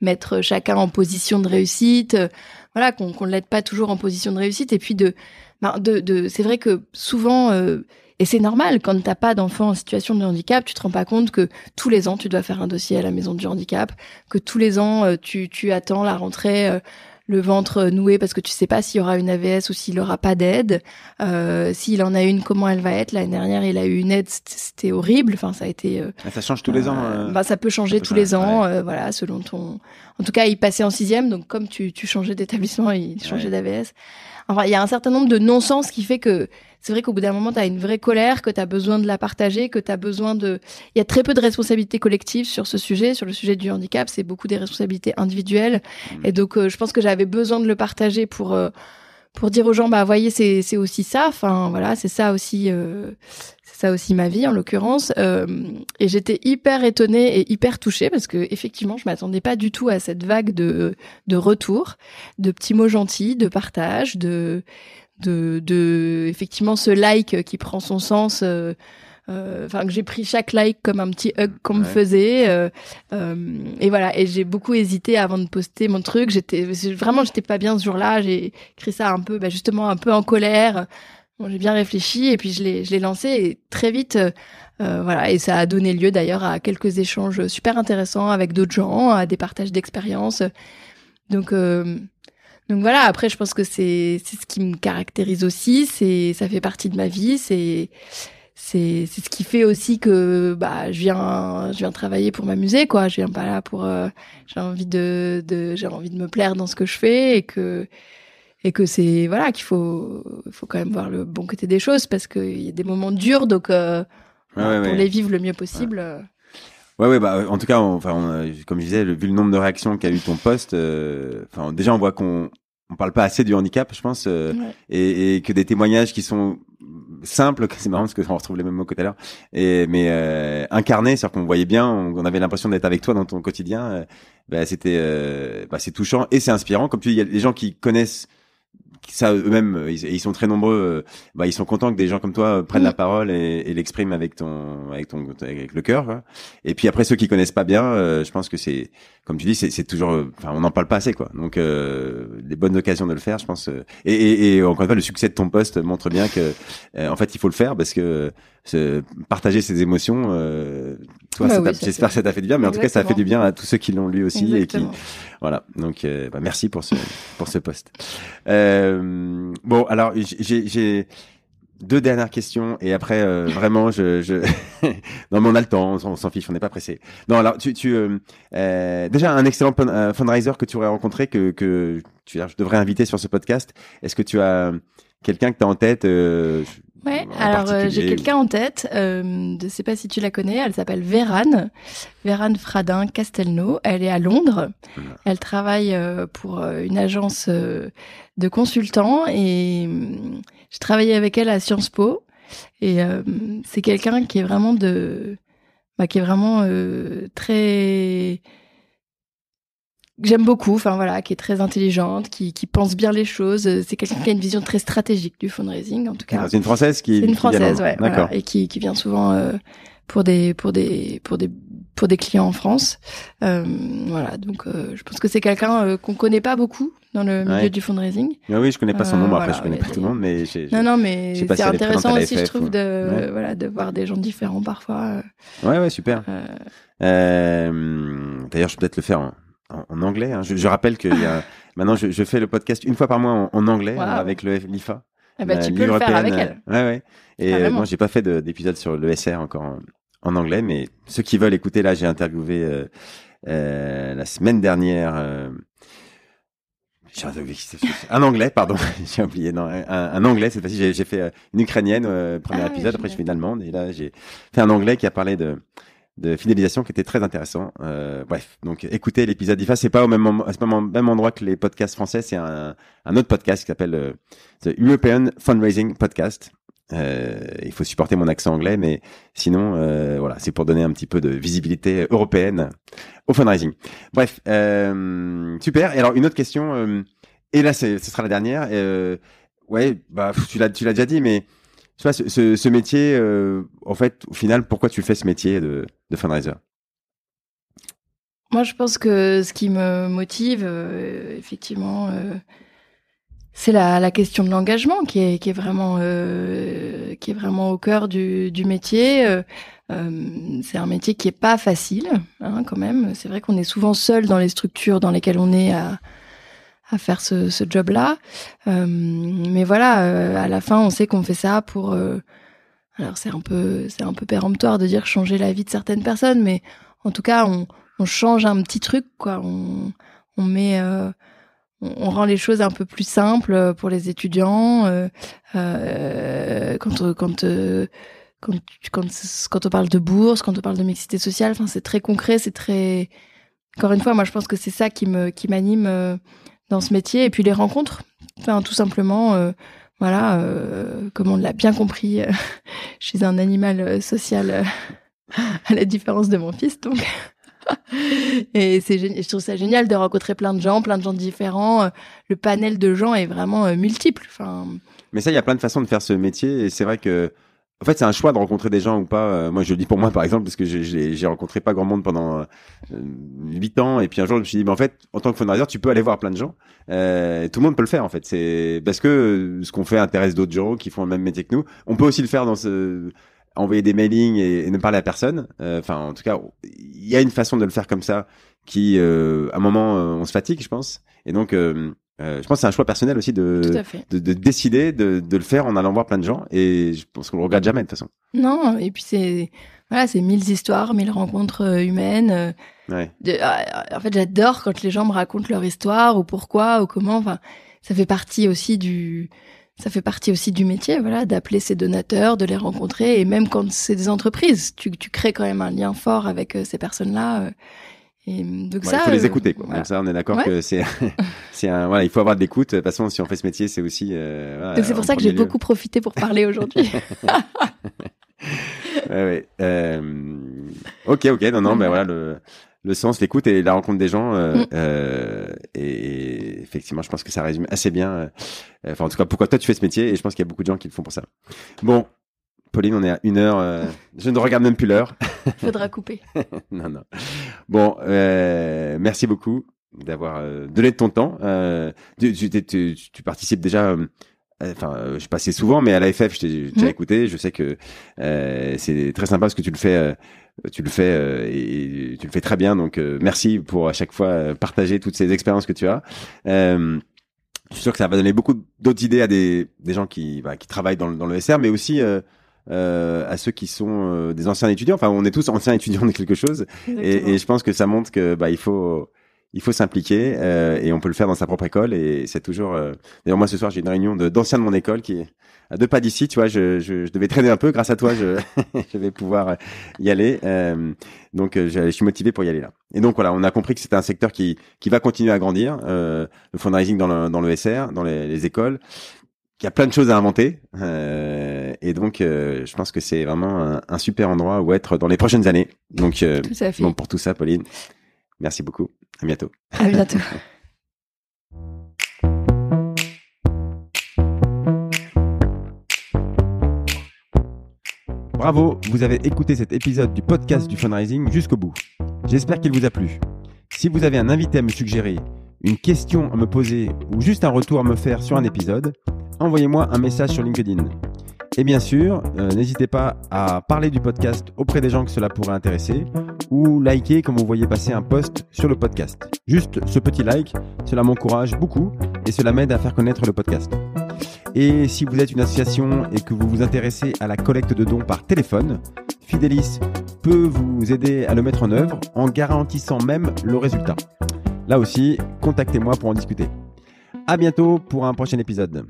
mettre chacun en position de réussite, euh, voilà, qu'on qu'on l'aide pas toujours en position de réussite, et puis de, ben, de, de c'est vrai que souvent, euh, et c'est normal, quand t'as pas d'enfant en situation de handicap, tu te rends pas compte que tous les ans tu dois faire un dossier à la maison du handicap, que tous les ans tu, tu attends la rentrée le ventre noué parce que tu sais pas s'il y aura une AVS ou s'il aura pas d'aide. Euh, s'il en a une, comment elle va être? L'année dernière, il a eu une aide, c'était horrible. Enfin, ça a été. Euh, ah, ça change tous les ans. Euh, bah, ça peut changer tous les ans, voilà, selon ton. En tout cas, il passait en sixième, donc comme tu, tu changeais d'établissement, il changeait d'AVS. Enfin, il y a un certain nombre de non-sens qui fait que c'est vrai qu'au bout d'un moment, tu as une vraie colère, que tu as besoin de la partager, que tu as besoin de... Il y a très peu de responsabilités collectives sur ce sujet, sur le sujet du handicap, c'est beaucoup des responsabilités individuelles. Mmh. Et donc, euh, je pense que j'avais besoin de le partager pour... Euh, pour dire aux gens bah voyez c'est c'est aussi ça enfin voilà c'est ça aussi euh, ça aussi ma vie en l'occurrence. Euh, et j'étais hyper étonnée et hyper touchée parce que effectivement je m'attendais pas du tout à cette vague de de retour de petits mots gentils de partage de de, de effectivement ce like qui prend son sens. Euh, euh, enfin que j'ai pris chaque like comme un petit hug qu'on me faisait euh, et voilà. Et j'ai beaucoup hésité avant de poster mon truc. J'étais vraiment j'étais pas bien ce jour-là. J'ai écrit ça un peu bah, justement un peu en colère bon, j'ai bien réfléchi et puis je l'ai je l'ai lancé et très vite voilà. Et ça a donné lieu d'ailleurs à quelques échanges super intéressants avec d'autres gens à des partages d'expériences. Donc donc voilà, après je pense que c'est c'est ce qui me caractérise aussi, c'est ça fait partie de ma vie, c'est c'est c'est ce qui fait aussi que bah je viens je viens travailler pour m'amuser quoi, je viens pas là pour euh, j'ai envie de de j'ai envie de me plaire dans ce que je fais et que et que c'est voilà qu'il faut faut quand même voir le bon côté des choses parce qu'il y a des moments durs donc euh, pour les vivre le mieux possible. Euh. Ouais, ouais, bah, en tout cas, enfin, comme je disais, vu le nombre de réactions qu'a eu ton poste, euh, enfin, déjà, on voit qu'on on parle pas assez du handicap, je pense, euh, et, et, que des témoignages qui sont simples, c'est marrant parce que on retrouve les mêmes mots que tout à l'heure, et mais euh, incarnés, c'est-à-dire qu'on voyait bien, on, avait l'impression d'être avec toi dans ton quotidien. Euh, bah, c'était, bah, c'est touchant et c'est inspirant. Comme tu dis, il y a des gens qui connaissent ça eux-mêmes, ils, ils, sont très nombreux. Euh, bah, ils sont contents que des gens comme toi prennent la mm. parole et, et l'expriment avec ton, avec ton, avec le cœur. Et puis après ceux qui connaissent pas bien, euh, je pense que c'est, comme tu dis, c'est toujours, enfin, on n'en parle pas assez, quoi. Donc, euh, les bonnes occasions de le faire, je pense. Euh, et, et, et, encore une fois, le succès de ton poste montre bien que, en fait, il faut le faire parce que partager ses émotions, euh, toi, bah j'espère que ça t'a fait du bien, mais en tout cas, ça a fait du bien à tous ceux qui l'ont lu aussi et qui, voilà. Donc, bah, merci pour ce, pour ce poste. Euh, bon, alors j'ai deux dernières questions et après euh, vraiment je, je... non mais on a le temps on, s'en fiche on n'est pas pressé non alors tu, tu euh, euh déjà un excellent euh, fundraiser que tu aurais rencontré que que tu je devrais inviter sur ce podcast est-ce que tu as quelqu'un que tu as en tête euh, Ouais, alors euh, j'ai quelqu'un en tête, euh, je ne sais pas si tu la connais, elle s'appelle Vérane, Vérane Fradin Castelnau, elle est à Londres, elle travaille euh, pour une agence de consultants et je travaillais avec elle à Sciences Po. Et c'est quelqu'un qui est vraiment de, bah, qui est vraiment très j'aime beaucoup, enfin voilà, qui est très intelligente, qui, qui pense bien les choses. C'est quelqu'un qui a une vision très stratégique du fundraising, en tout cas. C'est une française qui. C'est une qui française, dans- ouais, D'accord. voilà, et qui, qui vient souvent euh, pour des pour des pour des pour des clients en France. Euh, voilà, donc euh, je pense que c'est quelqu'un euh, qu'on connaît pas beaucoup dans le milieu Ouais. du fundraising. Ah oui, je connais pas son nom. Après, voilà, je connais pas tout le monde, mais j'ai. Non, non, mais c'est si intéressant aussi, je trouve, ou- de Ouais. voilà de voir des gens différents parfois. Ouais, ouais, super. D'ailleurs, je peux peut-être le faire en, en- en anglais. hein. Je, je rappelle que y a- maintenant, je, je fais le podcast une fois par mois en, en anglais Wow. euh, avec le l'IFA. eh ben, tu peux le faire avec elle. euh, Ouais, ouais. Et euh, Carrément. moi, j'ai pas fait de- d'épisode sur le SR encore en, en anglais, mais ceux qui veulent écouter, là, j'ai interviewé euh, euh, la semaine dernière. euh, un anglais, pardon, j'ai oublié, non, un, un anglais. Cette fois-ci, j'ai fait euh, une ukrainienne euh, premier Ah, épisode. Après, je fais une allemande, et là, j'ai fait un anglais qui a parlé de de fidélisation qui était très intéressant. Euh, bref, donc écoutez l'épisode d'IFA, c'est pas au même, pas au même endroit que les podcasts français, c'est un, un autre podcast qui s'appelle euh, The European Fundraising Podcast. Euh, il faut supporter mon accent anglais, mais sinon, euh, voilà, c'est pour donner un petit peu de visibilité européenne au fundraising. Bref, euh, super. Et alors une autre question, euh, et là, ce sera la dernière. Ouais, bah tu l'as, tu l'as déjà dit, mais ce, métier, euh, en fait, au final, pourquoi tu fais ce métier de, fundraiser? Moi, je pense que ce qui me motive, euh, effectivement, euh, c'est la, question de l'engagement qui est, vraiment, qui est vraiment au cœur du, métier. C'est un métier qui est pas facile, hein, quand même. C'est vrai qu'on est souvent seul dans les structures dans lesquelles on est à faire ce, ce job-là. Euh, mais voilà, euh, à la fin, on sait qu'on fait ça pour. euh, alors c'est un peu, c'est un peu péremptoire de dire changer la vie de certaines personnes, mais en tout cas, on, on change un petit truc, quoi. On, on met, on, rend les choses un peu plus simples pour les étudiants. quand, quand, quand, quand, quand on parle de bourse, quand on parle de mixité sociale, enfin, c'est très concret, c'est très. Encore une fois, moi, je pense que c'est ça qui me, qui m'anime dans ce métier, et puis les rencontres. Enfin, tout simplement. euh, voilà, euh, comme on l'a bien compris, euh, je suis un animal euh, social euh, à la différence de mon fils, donc. Et c'est je trouve ça génial de rencontrer plein de gens, plein de gens différents. euh, Le panel de gens est vraiment euh, multiple. Enfin, Mais ça, il y a plein de façons de faire ce métier, et c'est vrai que, en fait, c'est un choix de rencontrer des gens ou pas. Euh, moi, je le dis pour moi, par exemple, parce que j'ai- rencontré pas grand monde pendant huit ans, et puis un jour, je me suis dit, mais en fait, en tant que fundraiser, tu peux aller voir plein de gens. Euh, tout le monde peut le faire, en fait. C'est parce que euh, ce qu'on fait intéresse d'autres gens qui font le même métier que nous. On peut aussi le faire dans ce envoyer des mailings et, ne parler à personne. Euh, Enfin, en tout cas, il y a une façon de le faire comme ça qui, euh, à un moment, euh, on se fatigue, je pense. Et donc, euh, euh, je pense que c'est un choix personnel aussi de, de, de décider de, de le faire en allant voir plein de gens. Et je pense qu'on le regrette jamais de toute façon. Non, et puis c'est voilà, c'est mille histoires, mille rencontres euh, humaines. euh, Ouais. en fait, j'adore quand les gens me racontent leur histoire ou pourquoi ou comment. Enfin, ça fait partie aussi du ça fait partie aussi du métier, voilà, d'appeler ces donateurs, de les rencontrer, et même quand c'est des entreprises, tu, tu crées quand même un lien fort avec ces personnes-là. Euh, et donc Ouais, ça, il faut les euh, écouter. Quoi. voilà. Donc ça, on est d'accord Ouais. que c'est, c'est un, voilà, il faut avoir de l'écoute. De toute façon, si on fait ce métier, c'est aussi. Euh, voilà, Donc c'est pour ça que j'ai lieu. beaucoup profité pour parler aujourd'hui. Ouais, ouais. Euh, ok, ok. Non, non, mais voilà le, le sens, l'écoute et la rencontre des gens. euh, Mm. et effectivement, je pense que ça résume assez bien. Enfin, en tout cas, pourquoi toi tu fais ce métier Et je pense qu'il y a beaucoup de gens qui le font pour ça. Bon, Pauline, on est à une heure. euh, je ne regarde même plus l'heure. Faudra couper. non, non. Bon, euh, merci beaucoup d'avoir euh, donné de ton temps. Euh, tu, tu, tu, tu participes déjà. euh, Enfin, euh, je passais souvent, mais à l'AFF, je t'ai déjà écouté. Je sais que euh, c'est très sympa parce que tu le fais, euh, tu le fais euh, et tu le fais très bien. Donc, euh, merci pour à chaque fois partager toutes ces expériences que tu as. Euh, je suis sûr que ça va donner beaucoup d'autres idées à des, des gens qui, bah, qui travaillent dans, le- dans le SR, mais aussi euh, à ceux qui sont euh, des anciens étudiants. Enfin, on est tous anciens étudiants de quelque chose. Et, et je pense que ça montre que bah il faut il faut s'impliquer euh, et on peut le faire dans sa propre école et c'est toujours. euh, D'ailleurs moi ce soir j'ai une réunion d'anciens de mon école qui est à deux pas d'ici. Tu vois, je, je, je devais traîner un peu. Grâce à toi, je je vais pouvoir y aller. Euh, donc euh, je, suis motivé pour y aller là. Et donc voilà, on a compris que c'était un secteur qui qui va continuer à grandir. Euh, le fundraising dans le dans le SR, dans les, les écoles. Il y a plein de choses à inventer euh, et donc euh, je pense que c'est vraiment un, un super endroit où être dans les prochaines années. Donc euh, Tout à fait. Bon, pour tout ça, Pauline, Merci beaucoup. À bientôt. À bientôt. Bravo, vous avez écouté cet épisode du podcast du fundraising jusqu'au bout. J'espère qu'il vous a plu. Si vous avez un invité à me suggérer, une question à me poser ou juste un retour à me faire sur un épisode, envoyez-moi un message sur LinkedIn. Et bien sûr, euh, n'hésitez pas à parler du podcast auprès des gens que cela pourrait intéresser ou liker quand vous voyez passer un post sur le podcast. Juste ce petit like, cela m'encourage beaucoup et cela m'aide à faire connaître le podcast. Et si vous êtes une association et que vous vous intéressez à la collecte de dons par téléphone, Fidelis peut vous aider à le mettre en œuvre en garantissant même le résultat. Là aussi, contactez-moi pour en discuter. À bientôt pour un prochain épisode.